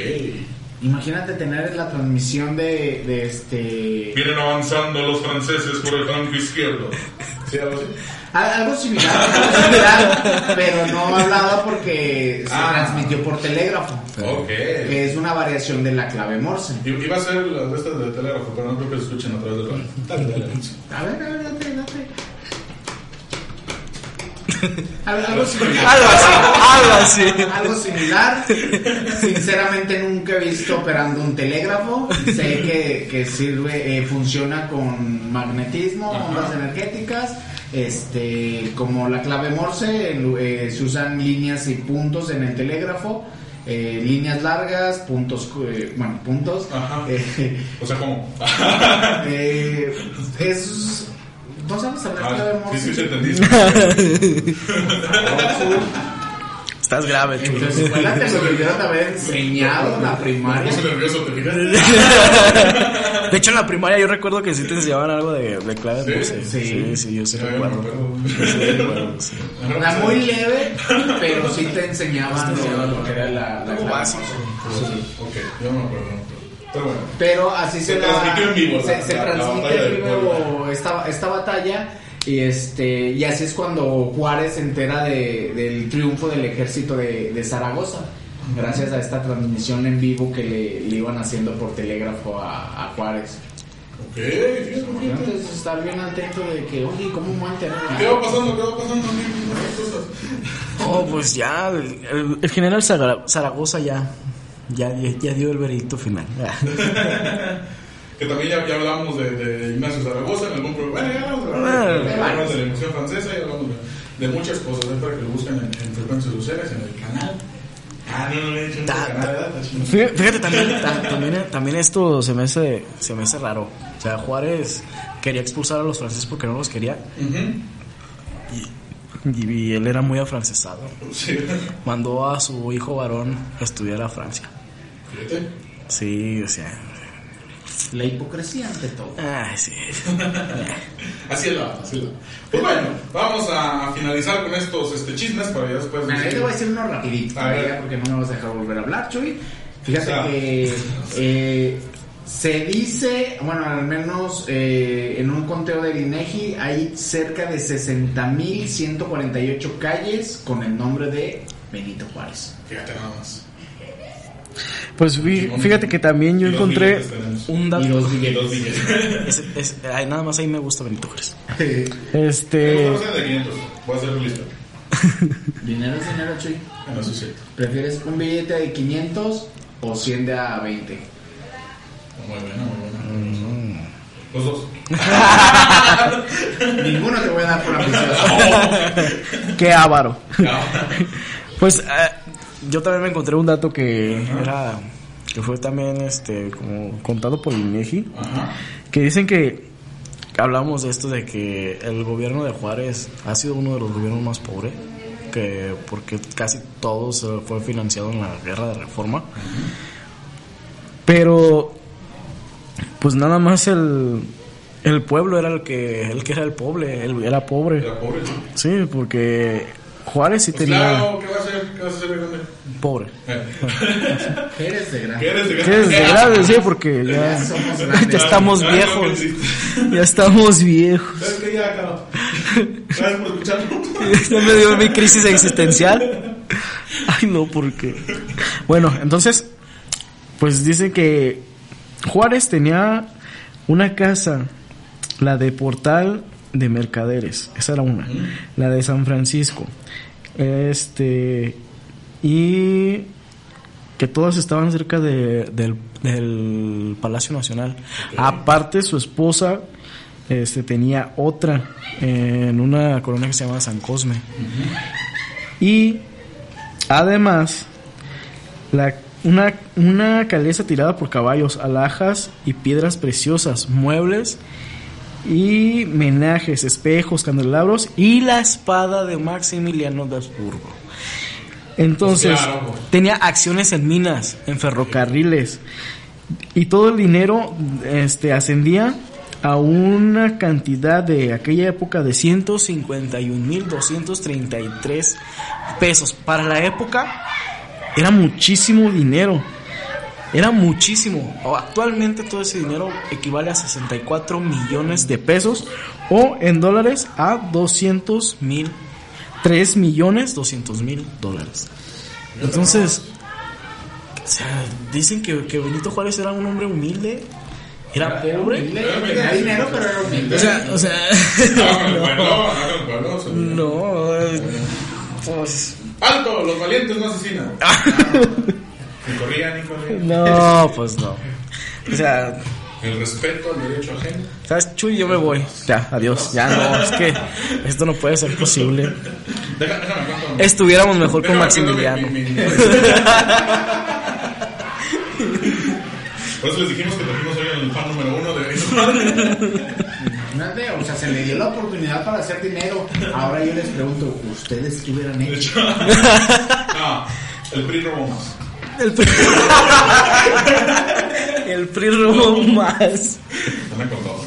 Imagínate tener la transmisión de, de este... Vienen avanzando los franceses por el flanco izquierdo. ¿Sí, algo así? Al- Algo similar, algo similar, pero no hablaba porque se Ah. transmitió por telégrafo, Ok. que es una variación de la clave Morse. Iba a ser la de estas de telégrafo, pero no creo que se escuchen a través del radio. Dale. A ver, a ver, date, date. Al- Algo similar. Algo así, algo así. Algo similar. Sinceramente nunca he visto operando un telégrafo. Sé que, que sirve, eh, funciona con magnetismo, Ajá. ondas energéticas. Este, como la clave Morse, eh, se usan líneas y puntos en el telégrafo. eh, líneas largas, puntos, eh, bueno, puntos. Ajá. Eh, O sea, ¿cómo? es. ¿No sabes hablar Ah, clave sí, Morse? sí, te entendí. Estás grave, chulo. Entonces, escuela te lo debieron haber enseñado en la Me primaria. puse nervioso, ¿te fijas? De hecho, en la primaria yo recuerdo que sí te enseñaban algo de, de clave ¿Sí? Morse. Sí. Sí, sí, yo sí me recuerdo. acuerdo. Sí, sí. Era muy leve, pero sí te enseñaban lo, que era la, la clave básico. Sí. Ok, yo no me acuerdo. Pero bueno. Pero así se, Se la- transmitió en vivo Se, la- transmite en vivo esta, esta batalla. Y, este, y así es cuando Juárez se entera de- del triunfo del ejército de, de Zaragoza. Gracias a esta transmisión en vivo que le, le iban haciendo por telégrafo a, a Juárez. Ok. Entonces estar bien atento de que, oye, ¿cómo me? ¿Qué va pasando? ¿Qué va pasando? Cosas. No, pues ya, el, el general Zara- Zaragoza ya, ya, ya dio el veredicto final. Que también ya, ya hablamos de, de Ignacio Zaragoza en algún programa. Bueno, ya hablamos de, Ah, ya hablamos de la emoción francesa, ya hablamos de, de muchas cosas. Es para que lo busquen en, en frecuencias sociales, en el canal. Ah. Fíjate, también, ta- también, también esto se me, hace, se me hace raro. O sea, Juárez quería expulsar a los franceses porque no los quería y, y él era muy afrancesado. Sí. Mandó a su hijo varón a estudiar a Francia. Fíjate. Sí, o sea... La hipocresía ante todo. Ay, sí. Así es la así es la. Pues bueno, vamos a finalizar con estos este, chismes para ya después. Mira, te voy a decir uno rapidito, A ver. porque no me vas a dejar volver a hablar, Chuy. Fíjate O sea. que eh, se dice, bueno, al menos eh, en un conteo del INEGI hay cerca de 60.148 calles con el nombre de Benito Juárez. Fíjate nada más. Pues fí- fíjate que también yo dos encontré un Y dato. dos Y billetes. dos billetes. Es- es- ay, nada más ahí me gusta Benito Juárez. Este. gusta de 500. Voy a hacer un lista. dinero es dinero, Chuy. Bueno, eso sí. ¿Prefieres un billete de 500 o 100 de a 20? Muy buena, muy buena. Los dos. Ninguno te voy a dar por ambicioso. Qué avaro. Pues eh, yo también me encontré un dato que era. que fue también este como contado por INEGI. Ajá. Que dicen que. Hablamos de esto de que el gobierno de Juárez ha sido uno de los gobiernos más pobres. Que porque casi todo se fue financiado en la guerra de reforma. Pero. Pues nada más el. El pueblo era el que, el que era el pobre, él era pobre. Era pobre. Sí, porque Juárez sí Pues tenía claro, ¿qué vas a hacer? ¿Qué vas a hacer de grande? pobre. ¿Qué eres de grande? ¿Qué eres de ¿Qué grande? de? Sí, porque ya, Ya somos grandes. ya estamos viejos. Ya estamos viejos. ¿Sabes qué? Ya, Caro. Gracias por escucharnos. Ya me dio mi crisis existencial. Ay, no, ¿por qué? Bueno, entonces, pues dice que Juárez tenía una casa, la de Portal de Mercaderes, esa era una, la de San Francisco, este, y que todas estaban cerca de- del, del Palacio Nacional. Aparte, su esposa este, tenía otra en una colonia que se llama San Cosme. Y además, la, una, una caleza tirada por caballos, alhajas y piedras preciosas, muebles y menajes, espejos, candelabros y la espada de Maximiliano de Habsburgo. Entonces, Pues claro. tenía acciones en minas, en ferrocarriles y todo el dinero este ascendía a una cantidad de aquella época de 151.233 pesos. Para la época era muchísimo dinero. Era muchísimo. O Actualmente todo ese dinero equivale a 64 millones de pesos o en dólares a 200 mil, 3 millones 200 mil dólares. Entonces, o sea, dicen que, que Benito Juárez era un hombre humilde, era pobre. Dinero, pero era humilde. O sea, o sea, el pueblo, se- no, eh, pues, ¡Alto! Los valientes no asesinan. No, pues no. O sea, El respeto al derecho ajeno. ¿sabes, Chuy? Yo me voy. Ya, adiós. Ya no, es que esto no puede ser posible. Deja- Déjame. Estuviéramos mejor con Maximiliano. cuento mi- mi- mi- Por eso les dijimos que trajimos hoy el fan número uno de Imagínate, o sea, se le dio la oportunidad para hacer dinero. Ahora yo les pregunto, ¿ustedes qué hubieran hecho? No, el PRI robó más. El PRI, el PRI robó más. No me contó.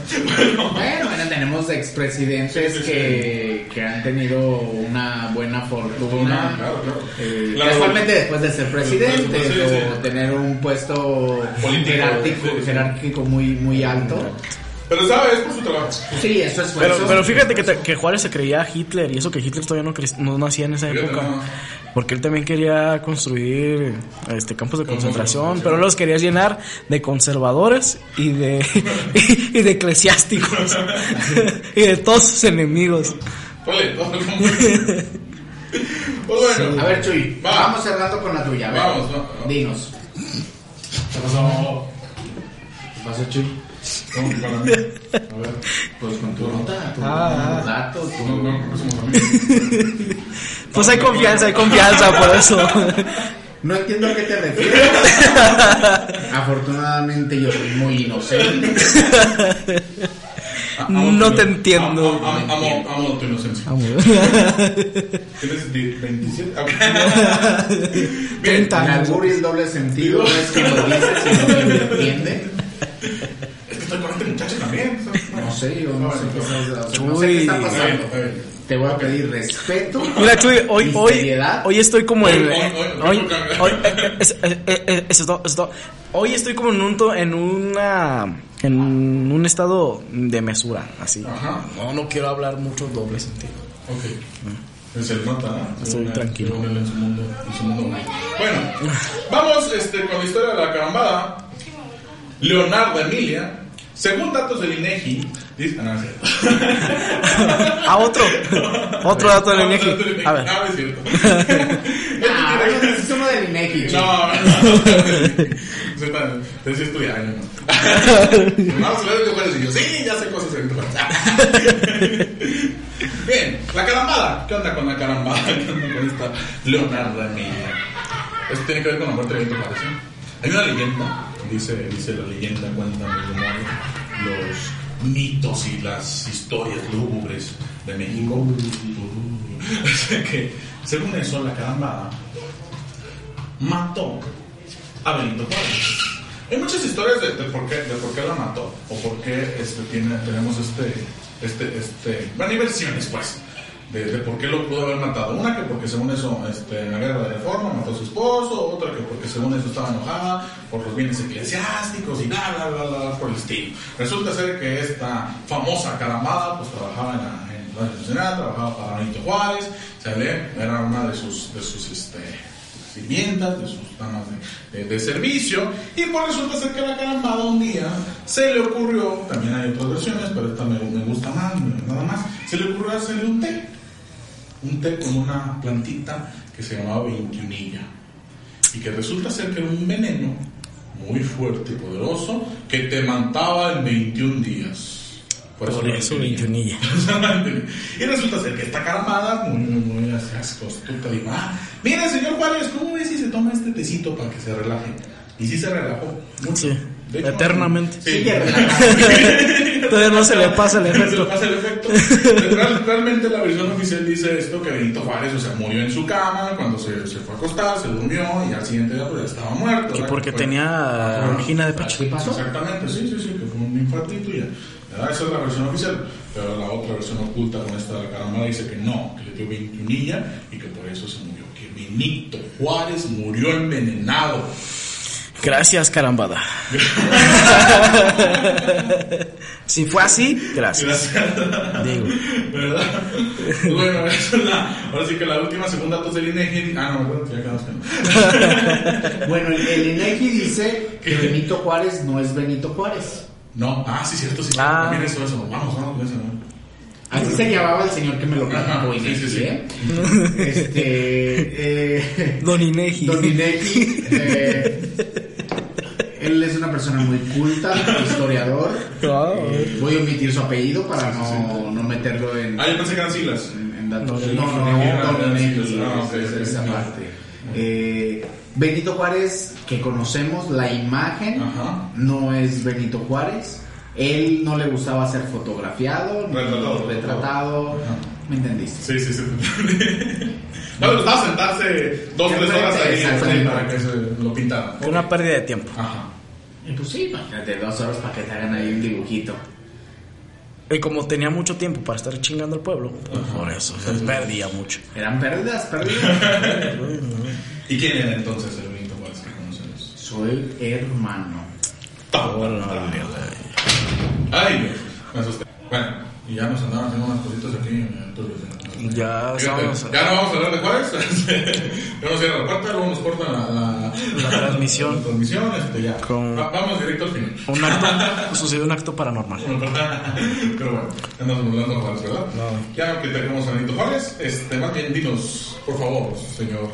Bueno, bueno, tenemos expresidentes que, que han tenido una buena fortuna. Claro, claro. eh, Claro. casualmente después de ser presidente Sí, sí, o tener un puesto Político, jerárquico, sí, sí. jerárquico muy, muy alto. Pero sabes, es por su trabajo. Sí, eso es Pero, fíjate que, te- que Juárez se creía a Hitler y eso que Hitler todavía no, cre- no nacía en esa Fíjate, época. no. Porque él también quería construir este campos de concentración, pero los quería llenar de conservadores y de, y, de eclesiásticos y de todos sus enemigos. Ole, todo el mundo. Pues bueno, A ver, Chuy, Va. vamos cerrando con la tuya. A ver, Vamos, va. dinos. ¿qué pasó? ¿Qué pasó, Chuy? ¿Cómo que para mí? A ver. Pues con tu nota, tu Ah, ah. dato, tu... No, no, porque somos amigos. Pues hay confianza, hay confianza, por eso. No entiendo a qué te refieres. Afortunadamente yo soy muy inocente. Ah, amo No tu- te entiendo. Amo, amo, amo, amo tu inocencia. ¿Tienes di- 27? Ok. Bien. 30 El años. albur y el doble sentido no es que lo dices, sino que lo entiende. Es que estoy con este muchacho también. No sé, yo no sé qué, está- Chuy. no sé qué está Está bien, pasando. Te voy a pedir respeto. Mira, Chuy, hoy, hoy, estoy como en. Hoy, hoy, es- es es estoy como en un, to- en una. En un estado de mesura, así. Ajá. No, no quiero hablar mucho doble sentido. Ok. Se le nota, ¿no? Estoy tranquilo. según él en su mundo. En su mundo. Bueno, vamos este, con la historia de la carambada. Leonardo Emilia, según datos del INEGI, dice. Ah, no, es cierto. A otro. Otro dato del Ah, INEGI. otro dato del A ver. Ah, es cierto. Ah, bueno, es uno del INEGI, Chuy. No, no. Se está- te decía estudiar, ¿no? Vamos a ver qué puedes decir. Yo, sí, ya sé cosas en Bien, la carambada. ¿Qué onda con la carambada? ¿Qué onda con esta Leonardo Emilia? Esto tiene que ver con la muerte de Benito Juárez. ¿eh? Hay una leyenda, dice, dice la leyenda, cuentan los mitos y las historias lúgubres de México. Que, según eso, la carambada mató a Benito Juárez. Hay muchas historias de, de por, qué, de por qué la mató o por qué este, tiene, tenemos este, este, este, bueno, hay versiones pues, de, por qué lo pudo haber matado. Una que porque según eso este, en la guerra de reforma mató a su esposo, otra que porque según eso estaba enojada por los bienes eclesiásticos y bla, bla, bla, bla, por el estilo. Resulta ser que esta famosa caramada pues trabajaba en la, en la trabajaba para Benito Juárez, ¿sale? era una de sus, de sus este, sirvientas, de sus damas de, de- de servicio, y pues resulta ser que la carambada un día se le ocurrió, también hay otras versiones, pero esta me, me gusta más, nada más, se le ocurrió hacerle un té, un té con una plantita que se llamaba veintiunilla, y que resulta ser que era un veneno muy fuerte y poderoso que te mataba en 21 días. Por lo eso, tenía. veintiunilla. y resulta ser que esta caramada, muy, muy, astuta, dijo, ah, mire, señor Juárez, ¿cómo ve si se toma este tecito para que se relaje? Y sí se relajó. mucho. Sí, De hecho, eternamente. Sí. Todavía no se le pasa el Se le efecto. pasa el efecto. Real- realmente la versión oficial dice esto, que Benito Juárez, o sea, murió en su cama, cuando se, se fue a acostar, se durmió y al siguiente día pues ya estaba muerto. Que ¿verdad? porque Fue- tenía angina de pecho. ¿Qué pasó? Exactamente, sí, sí, sí, que fue un infartito y ya. ¿Verdad? Esa es la versión oficial, pero la otra versión oculta con esta caramada dice que no, que le dio 21 y que por eso se murió. Que Benito Juárez murió envenenado. Gracias, carambada. si fue así, gracias. Gracias. Digo. ¿Verdad? Bueno, esa es la, ahora sí que la última segunda datos del INEGI. Ah, no, bueno, ya quedamos que no. Bueno, el, el INEGI dice que Benito Juárez no es Benito Juárez. No, ah, sí, cierto, sí. Ah. También eso, eso. Vamos, vamos eso. ¿no? Así se llamaba el señor que me lo Ajá, platicó sí, sí, sí. ¿eh? Este... Eh, Don Inegi. Don Inegi, eh, él es una persona muy culta, historiador. Eh, voy a omitir su apellido para no, no meterlo en, Ah, yo pensé que eran siglas. en, en datos. No, No, no, no, ah, esa parte. Eh, Benito Juárez, que conocemos, la imagen Ajá. no es Benito Juárez. Él no le gustaba ser fotografiado, ni Retratado. retratado. ¿Me entendiste? Sí, sí, sí. No, le gustaba sentarse dos, tres horas ahí para que se lo pintaran. Fue una pérdida de tiempo. Ajá. Y pues sí, imagínate dos horas para que te hagan ahí un dibujito. Y como tenía mucho tiempo para estar chingando al pueblo, pues por eso se perdía mucho. Eran pérdidas, pérdidas. ¿Y quién era entonces el Benito Juárez que conocemos? Soy hermano. Ay, Dios, me asusté. Bueno, y ya nos andaban haciendo unas cositas aquí. entonces, Ya estamos. ya no vamos a hablar de Juárez. ya vamos a ir a la puerta, luego nos cortan la, la, La transmisión. La transmisión, este, ya. Con- Va- vamos directo al final. Un acto, sucedió un acto paranormal. Pero bueno, andamos hablando de Juárez, ¿verdad? No. Ya que tenemos a Benito Juárez, este, más bien dinos, por favor, señor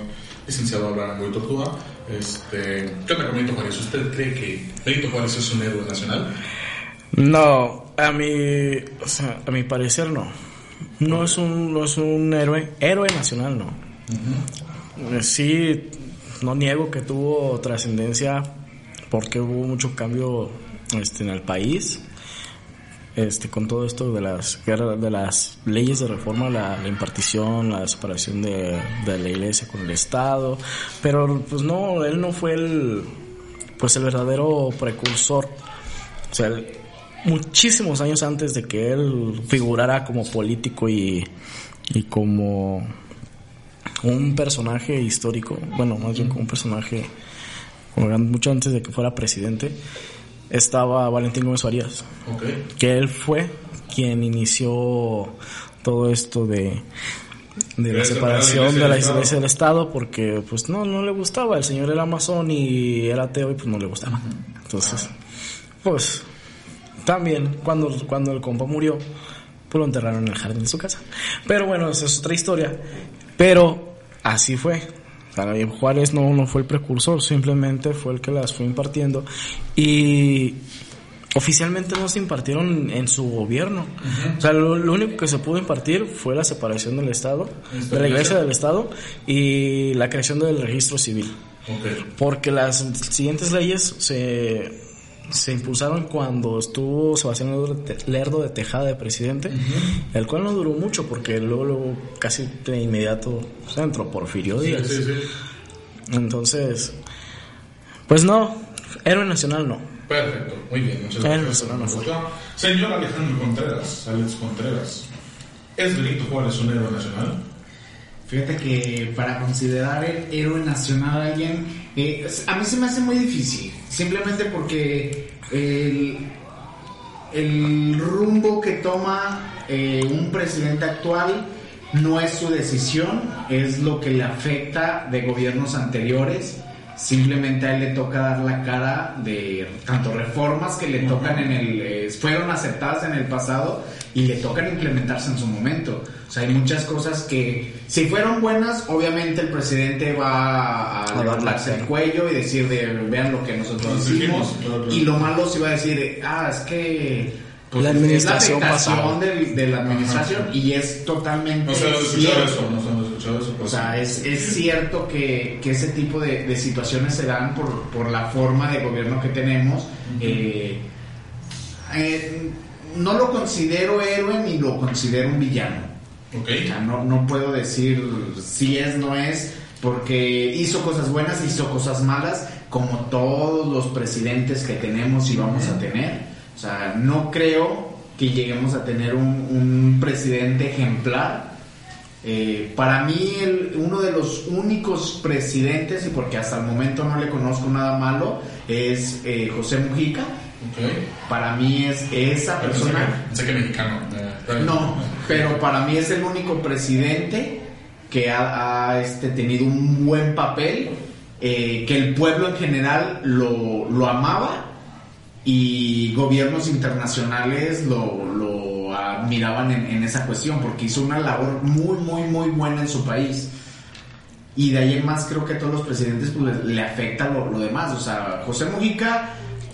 licenciado Abraham Goy Tortuga, este, ¿qué onda con Benito Juárez? ¿Usted cree que Benito Juárez es un héroe nacional? No, a mi, o sea, a mi parecer no. No es un, no es un héroe, héroe nacional, no. Eh, Sí, no niego que tuvo trascendencia porque hubo mucho cambio este, en el país. Este, con todo esto de las guerras, de las leyes de reforma, la, la impartición, la separación de, de la iglesia con el Estado, pero pues no, él no fue el, pues el verdadero precursor. O sea, él- muchísimos años antes de que él figurara como político y, y como un personaje histórico, bueno, más bien como un personaje, mucho antes de que fuera presidente, estaba Valentín Gómez Farías, que él fue quien inició todo esto de de la separación de la iglesia del Estado porque pues no no le gustaba. El señor era masón y era ateo y pues no le gustaba. Entonces pues también cuando cuando el compa murió pues lo enterraron en el jardín de su casa. Pero bueno esa es otra historia. Pero así fue. Sea, Juárez no, no fue el precursor, simplemente fue el que las fue impartiendo. Y oficialmente no se impartieron en su gobierno. O sea, lo, lo único que se pudo impartir fue la separación del Estado, de la iglesia del Estado y la creación del registro civil. Porque las siguientes leyes se, se impulsaron cuando estuvo Sebastián Lerdo de Tejada de presidente, el cual no duró mucho porque luego, luego casi de inmediato se entró Porfirio Díaz. sí, sí. Entonces, pues no, héroe nacional no. Perfecto, muy bien, muchas gracias. no, no, no. Señor Alejandro Contreras, Alex Contreras, ¿es Benito Juárez un héroe nacional? Fíjate que para considerar el héroe nacional a alguien, eh, a mí se me hace muy difícil. Simplemente porque el, rumbo que toma eh, un presidente actual no es su decisión, es lo que le afecta de gobiernos anteriores. Simplemente a él le toca dar la cara de tanto reformas que le tocan en el eh, fueron aceptadas en el pasado y le tocan implementarse en su momento. O sea, hay muchas cosas que si fueron buenas, obviamente el presidente va a, A levantarse el cuello y decir de vean lo que nosotros Nos hicimos hicimos, claro, claro. y lo malo se va a decir, ah, es que pues, La administración es la de, de la administración y es totalmente No se han escuchado cierto. eso, no se han escuchado eso. pero O sea, es, es cierto que, que ese tipo de, de situaciones se dan por, por la forma de gobierno que tenemos. Eh, eh, no lo considero héroe ni lo considero un villano. Ok. O sea, no, no puedo decir si es, no es, porque hizo cosas buenas, hizo cosas malas, como todos los presidentes que tenemos y vamos a tener. O sea, no creo que lleguemos a tener un, un presidente ejemplar. Eh, para mí, el- uno de los únicos presidentes, y porque hasta el momento no le conozco nada malo, es eh, José Mujica. Ok. Para mí es esa persona. que, pensé que mexicano. eh. No, pero para mí es el único presidente que ha, ha, este, tenido un buen papel, eh, que el pueblo en general lo, lo amaba y gobiernos internacionales lo, lo admiraban en, en esa cuestión porque hizo una labor muy, muy, muy buena en su país. Y de ahí en más creo que a todos los presidentes pues, le, le afecta lo, lo demás. O sea, José Mujica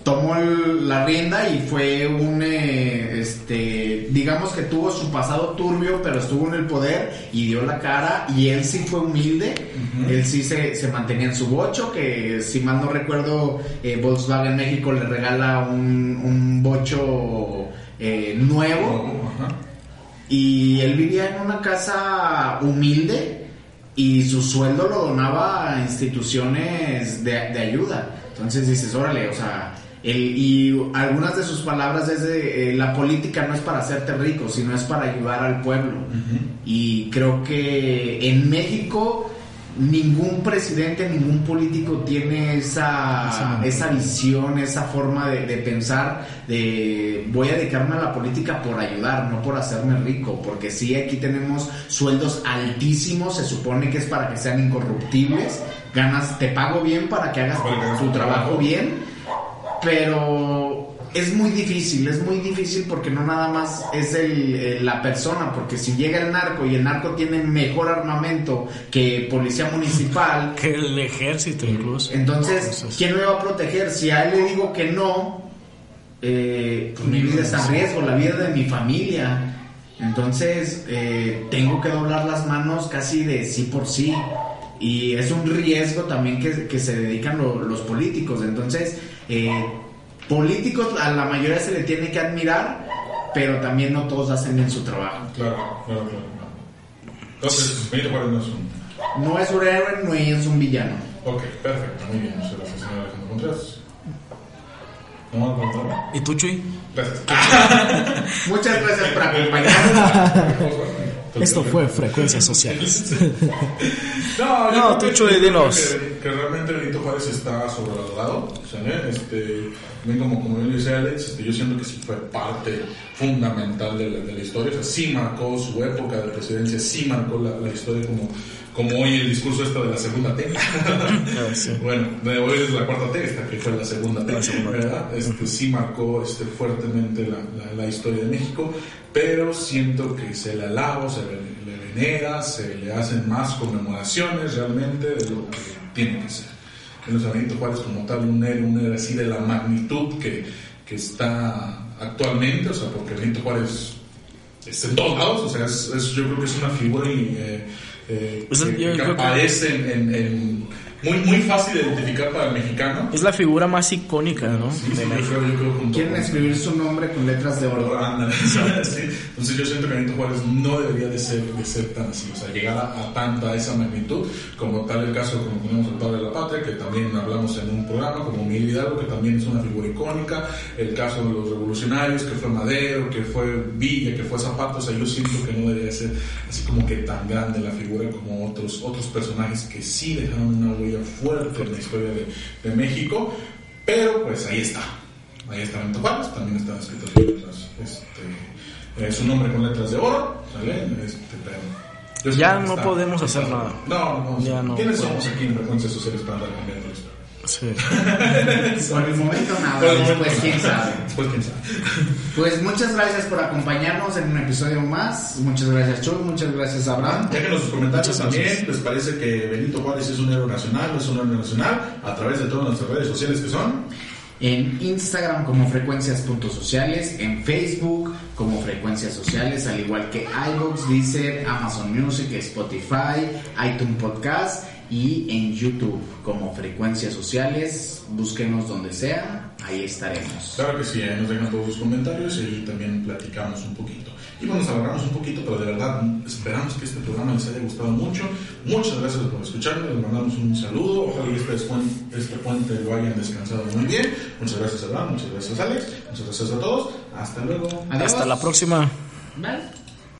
tomó el- la rienda y fue un, eh, este, digamos que tuvo su pasado turbio, pero estuvo en el poder y dio la cara y él sí fue humilde, él sí se, se mantenía en su bocho, que si mal no recuerdo, eh, Volkswagen México le regala un, un bocho eh, nuevo. Y él vivía en una casa humilde y su sueldo lo donaba a instituciones de, de ayuda. Entonces dices, órale, o sea, el- y algunas de sus palabras es de, eh, la política no es para hacerte rico, sino es para ayudar al pueblo. Y creo que en México ningún presidente, ningún político tiene esa, esa visión, esa forma de, de, pensar de voy a dedicarme a la política por ayudar, no por hacerme rico, porque sí, aquí tenemos sueldos altísimos, se supone que es para que sean incorruptibles, ganas, te pago bien para que hagas tu, tu trabajo. bien, pero es muy difícil, es muy difícil porque no nada más es el, la persona, porque si llega el narco y el narco tiene mejor armamento que policía municipal, que el ejército incluso. Entonces, ¿quién me va a proteger? Si a él le digo que no, eh, pues mi vida está en riesgo, la vida de mi familia. Entonces, eh, tengo que doblar las manos casi de sí por sí. Y es un riesgo también que, que se dedican lo, los políticos. Entonces, eh, políticos a la mayoría se le tiene que admirar, pero también no todos hacen bien su trabajo. Claro, claro, claro. Entonces, Benito Juárez no es un... No es un héroe, no es un villano. Ok, perfecto, muy bien. Muchas gracias, señor Alejandro Contreras. ¿No me va ¿Y tú, Chuy? Gracias. Muchas gracias por acompañarnos. Esto fue Frecuencias Sociales. No, yo No, que- Chuy, dinos. Que, que realmente Benito Juárez está sobrevalorado. ¿sale? Este, también como, como bien dice Alex, este, yo siento que sí fue parte fundamental de la, de la historia. O sea, sí marcó su época de presidencia, sí marcó la, la historia como, como hoy el discurso esta de la segunda T. sí. Bueno, de hoy es la cuarta T, esta que fue la segunda T, La segunda T. ¿verdad? Este, sí marcó este, fuertemente la, la, la historia de México, pero siento que se le alaba, se le, le venera, se le hacen más conmemoraciones realmente de lo que tiene que ser. En los Benito Juárez como tal, un héroe, un héroe así de la magnitud que, que está actualmente, o sea, porque Benito Juárez está en todos lados, o sea, es, es- yo creo que es una figura y, eh, eh, Pues, que, que aparece en, en- en- muy, muy fácil de identificar para el mexicano. Es la figura más icónica, ¿no? Sí, de sí, México. yo creo- yo creo Quieren escribir su nombre con letras de oro. Ándale, sí. Entonces yo siento que Benito Juárez no debería de ser, de ser tan así, o sea, llegar a, a tanta esa magnitud, como tal el caso como tenemos el padre de la patria, que también hablamos en un programa, como Miguel Hidalgo, que también es una figura icónica, el caso de los revolucionarios, que fue Madero, que fue Villa, que fue Zapata, o sea, yo siento que no debería ser así como que tan grande la figura como otros, otros personajes que sí dejaron una huella fuerte en la historia de, de México, pero pues ahí está. Ahí está Benito Juárez, también sus letras, este, eh, su nombre con letras de oro, ¿sale? Este, pero Ya no está- podemos hacer está- nada. No, no, Ya no ¿Quiénes podemos. somos aquí en Frecuencias Sociales para andar cambiando esto? Sí. Por el momento nada, Por el después momento, quién sabe. Después quién sabe. Pues muchas gracias por acompañarnos en un episodio más. Muchas gracias Chuy, muchas gracias Abraham. Déjenos sus comentarios también. ¿Les parece que Benito Juárez es un héroe nacional? ¿No es un héroe nacional? A través de todas nuestras redes sociales que son. En Instagram como frecuencias.sociales, en Facebook como frecuencias sociales, al igual que iVoox, Deezer, Amazon Music, Spotify, iTunes Podcast y en YouTube como frecuencias sociales. Búsquenos donde sea, ahí estaremos. Claro que sí, ahí nos dejan todos sus comentarios y ahí también platicamos un poquito. Y bueno, nos alargamos un poquito, pero de verdad esperamos que este programa les haya gustado mucho. Muchas gracias por escucharnos, les mandamos un saludo. Ojalá y este, este puente lo hayan descansado muy bien. Muchas gracias, Abraham, muchas gracias, Alex, muchas gracias a todos. Hasta luego. Adiós. Hasta la próxima. Bye.